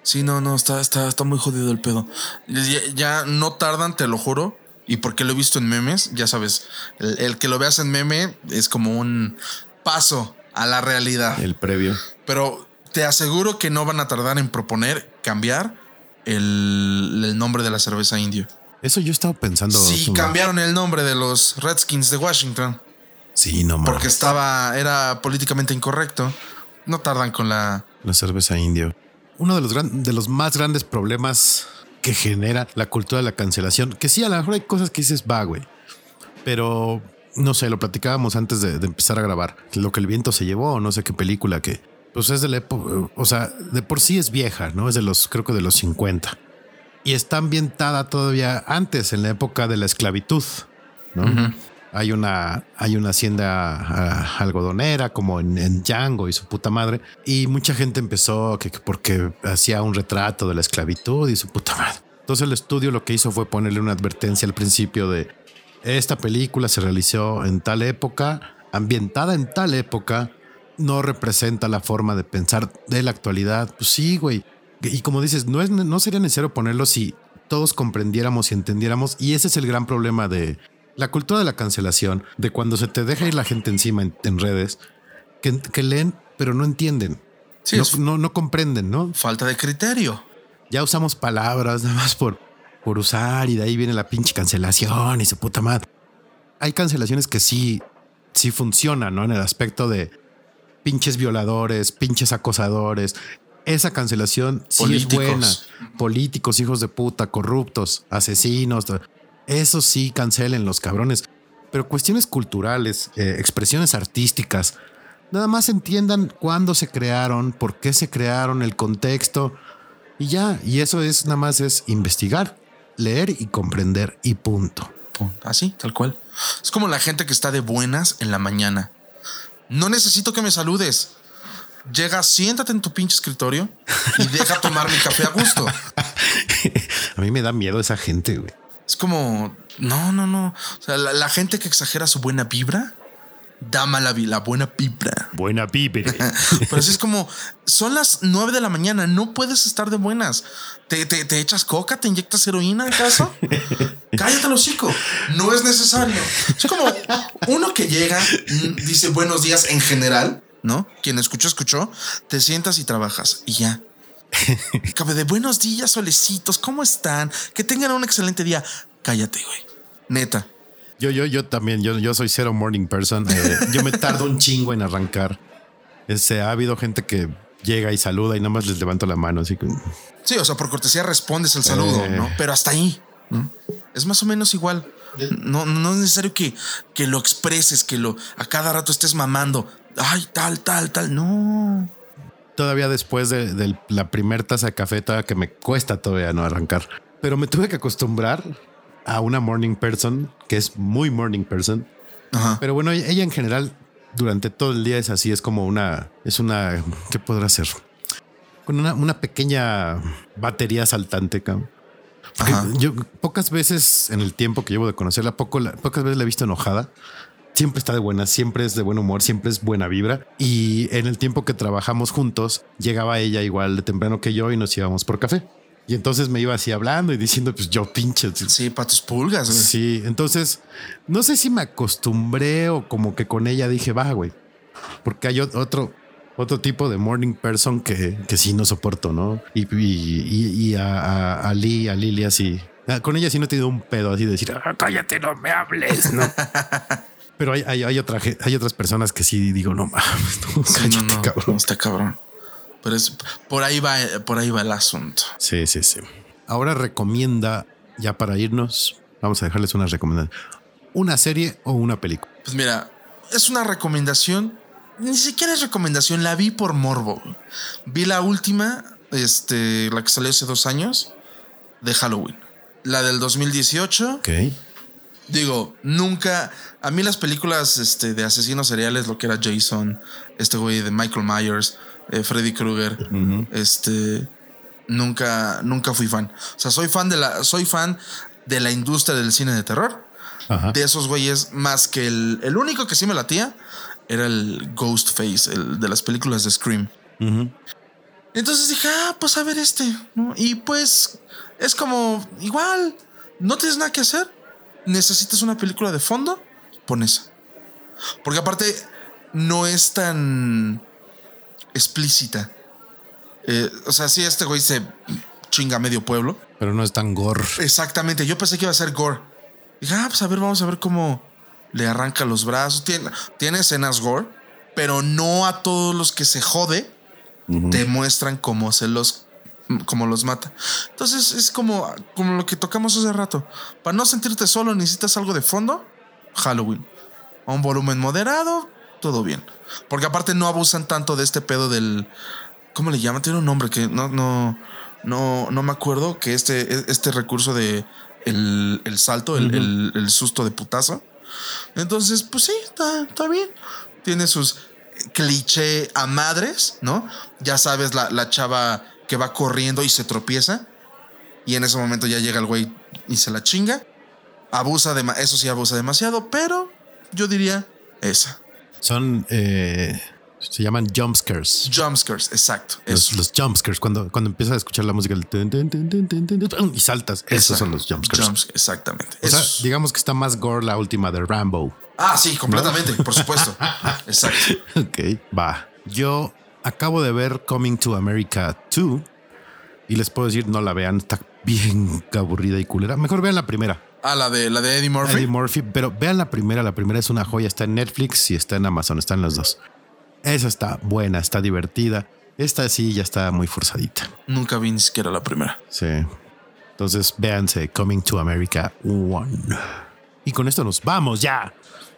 Sí, no, no, está, está, está muy jodido el pedo. Ya, ya no tardan, te lo juro. Y porque lo he visto en memes, ya sabes, el, el que lo veas en meme es como un paso a la realidad. El previo. Pero te aseguro que no van a tardar en proponer cambiar el, el nombre de la cerveza indio. Eso yo estaba pensando. Sí, cambiaron el nombre de los Redskins de Washington Sí, no mames. porque estaba, era políticamente incorrecto. No tardan con la. La cerveza indio. Uno de los, de los más grandes problemas que genera la cultura de la cancelación, que sí, a lo mejor hay cosas que dices, va, güey. Pero no sé, lo platicábamos antes de, de empezar a grabar. Lo que el viento se llevó, no sé qué película que, pues es de la época, o sea, de por sí es vieja, ¿no? Es de los, creo que de los 50. Y está ambientada todavía antes, en la época de la esclavitud, ¿no? Hay una, hay una hacienda ah, algodonera como en, en Django y su puta madre. Y mucha gente empezó que, que porque hacía un retrato de la esclavitud y su puta madre. Entonces el estudio lo que hizo fue ponerle una advertencia al principio de esta película se realizó en tal época, ambientada en tal época, no representa la forma de pensar de la actualidad. Pues sí, güey. Y como dices, no, es, no sería necesario ponerlo si todos comprendiéramos y entendiéramos. Y ese es el gran problema de la cultura de la cancelación, de cuando se te deja ir la gente encima en, en redes, que, que leen pero no entienden. Sí, no, no, no comprenden, ¿no? Falta de criterio. Ya usamos palabras nada más por, por usar y de ahí viene la pinche cancelación y su puta madre. Hay cancelaciones que sí, sí funcionan, ¿no? En el aspecto de pinches violadores, pinches acosadores. Esa cancelación sí Políticos. es buena. Políticos, hijos de puta, corruptos, asesinos. Eso sí cancelen los cabrones. Pero cuestiones culturales, eh, expresiones artísticas, Nada más entiendan cuándo se crearon, por qué se crearon, el contexto y ya. Y eso es nada más es investigar, leer y comprender y punto. Así, tal cual. Es como la gente que está de buenas en la mañana. No necesito que me saludes. Llega, siéntate en tu pinche escritorio y deja tomar mi café a gusto. (laughs) A mí me da miedo esa gente, güey. Es como, no, no, no. O sea, la, la gente que exagera su buena vibra, da mala la buena vibra. Buena pipe. (laughs) Pero así es como, son las nueve de la mañana, no puedes estar de buenas. ¿Te, te, te echas coca? ¿Te inyectas heroína acaso? (laughs) Cállate el hocico. No es necesario. Es como uno que llega, dice buenos días en general, ¿no? Quien escuchó, escuchó. Te sientas y trabajas y ya. (laughs) Cabe de buenos días, solecitos. ¿Cómo están? Que tengan un excelente día. Cállate, güey. Neta. Yo, yo, yo también, yo, yo soy cero morning person. Eh, yo me tardo un chingo en arrancar. Este, ha habido gente que llega y saluda y nada más les levanto la mano, así que Sí, o sea, por cortesía respondes el saludo, Eh. ¿no? Pero hasta ahí, ¿no? Es más o menos igual. No, no es necesario que, que lo expreses, que lo a cada rato estés mamando. Ay, tal, tal, tal. No. Todavía después de, de la primer taza de café todavía que me cuesta todavía no arrancar. Pero me tuve que acostumbrar a una morning person que es muy morning person. Ajá. Pero bueno, ella en general durante todo el día es así, es como una, es una, ¿qué podrá ser? Con una, una pequeña batería saltante, cabrón. Porque yo pocas veces en el tiempo que llevo de conocerla, poco, la- pocas veces la he visto enojada. Siempre está de buena, siempre es de buen humor, siempre es buena vibra. Y en el tiempo que trabajamos juntos, llegaba ella igual de temprano que yo y nos íbamos por café. Y entonces me iba así hablando y diciendo, pues yo pinche. Sí, para tus pulgas, güey. Sí, entonces no sé si me acostumbré o como que con ella dije, va, güey, porque hay ot- otro, otro tipo de morning person que, que sí no soporto, ¿no? Y, y, y- y a, a, a Lee, a Lili así. ah, Con ella sí no he tenido un pedo así de decir, "Ah, cállate, no me hables, ¿no? (laughs) Pero hay, hay, hay, otra, hay otras personas que sí digo, no mames, no, Sí, cállate, no, no, cabrón. no, está cabrón. Pero es por ahí va, por ahí va el asunto. Sí, sí, sí. Ahora recomienda, ya para irnos, vamos a dejarles una recomendación. Una serie o una película. Pues mira, es una recomendación. Ni siquiera es recomendación, la vi por morbo. Vi la última, este, la que salió hace dos años, de Halloween. La del 2018. Ok. Digo, nunca. A mí las películas este, de asesinos seriales, lo que era Jason, este güey de Michael Myers, eh, Freddy Krueger, este. Nunca, nunca fui fan. O sea, soy fan de la, soy fan de la industria del cine de terror. Ajá. De esos güeyes, más que el, el único que sí me latía era el Ghostface, el de las películas de Scream. Entonces dije, ah, pues a ver este. ¿no? Y pues es como, igual, no tienes nada que hacer. Necesitas una película de fondo, pon esa. Porque aparte, no es tan explícita. Eh, o sea, sí, este güey se chinga medio pueblo. Pero no es tan gore. Exactamente, yo pensé que iba a ser gore. Dije, ah, pues a ver, vamos a ver cómo le arranca los brazos. Tiene, tiene escenas gore, pero no a todos los que se jode te muestran cómo se los cómo los mata. Entonces es como, como lo que tocamos hace rato. Para no sentirte solo necesitas algo de fondo. Halloween. A un volumen moderado, todo bien. Porque aparte no abusan tanto de este pedo del. ¿Cómo le llaman? Tiene un nombre que no, no, no, no me acuerdo. Que este, este recurso de el, el salto, el, el- el susto de putazo. Entonces, pues sí, está, está bien. Tiene sus cliché a madres, ¿no? Ya sabes, la, la chava que va corriendo y se tropieza. Y en ese momento ya llega el güey y se la chinga. Abusa de eso sí abusa demasiado, pero yo diría esa. Son, eh, se llaman jumpscares. Jumpscares, exacto. Los, los jumpscares, cuando, cuando empiezas a escuchar la música y saltas. Esos son los jumpscares. Jumps- exactamente. O sea, Esos. digamos que está más gore la última de Rambo. ah, sí, completamente, por supuesto. (laughs) Exacto. Ok, va. Yo acabo de ver Coming to America 2 y les puedo decir, no la vean, está bien aburrida y culera. Mejor vean la primera. Ah, la de, la de Eddie Murphy. Eddie Murphy, pero vean la primera. La primera es una joya, está en Netflix y está en Amazon, están los dos. Esa está buena, está divertida. Esta sí ya está muy forzadita. Nunca vi ni siquiera la primera. Sí. Entonces, véanse Coming to America 1. Y con esto nos vamos ya.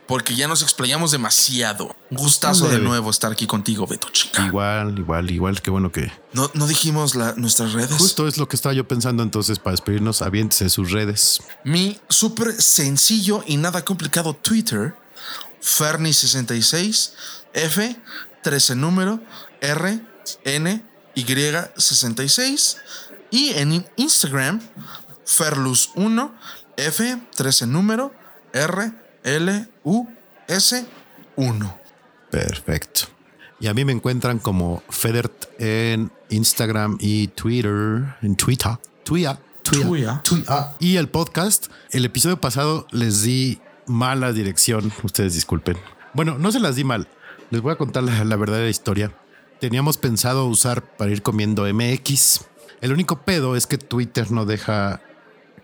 Porque ya nos explayamos demasiado. Un gustazo de nuevo estar aquí contigo, Beto Chica. Igual, igual, igual. Qué bueno que No, no dijimos la- nuestras redes. justo es lo que estaba yo pensando. Entonces, para despedirnos, aviéntese sus redes. Mi súper sencillo y nada complicado Twitter, Ferni66, F, 13 número, R, N, Y66. Y en Instagram, Ferlus1, F, 13 número, R, L, U, S, 1. Perfecto. Y a mí me encuentran como Federt en Instagram y Twitter. En Twitter. Twitter. Twitter. Twitter. Twitter. Y el podcast. El episodio pasado les di mala dirección. Ustedes disculpen. Bueno, no se las di mal. Les voy a contar la, la verdadera historia. Teníamos pensado usar para ir comiendo MX. El único pedo es que Twitter no deja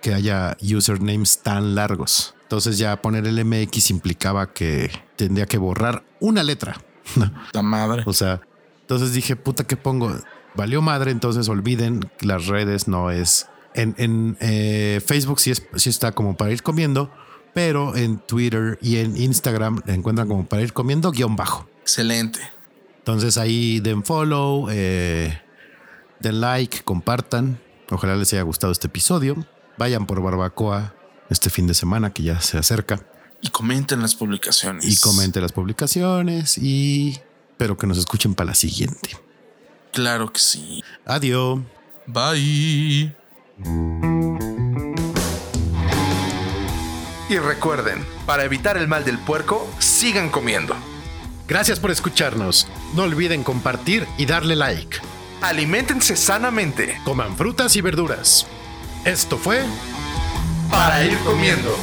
que haya usernames tan largos. Entonces ya poner el MX implicaba que tendría que borrar una letra. (laughs) La madre. O sea, entonces dije, puta, ¿qué pongo? Valió madre, entonces olviden las redes, no es. En, en, eh, Facebook sí, es, sí está como para ir comiendo, pero en Twitter y en Instagram la encuentran como para ir comiendo guion bajo. Excelente. Entonces ahí den follow, eh, den like, compartan. Ojalá les haya gustado este episodio. Vayan por barbacoa este fin de semana que ya se acerca Y comenten las publicaciones. y comenten las publicaciones y espero que nos escuchen para la siguiente. Claro que sí. Adiós. Bye. Y recuerden, para evitar el mal del puerco, sigan comiendo. Gracias por escucharnos. No olviden compartir y darle like. Aliméntense sanamente Coman frutas y verduras. Esto fue para ir comiendo.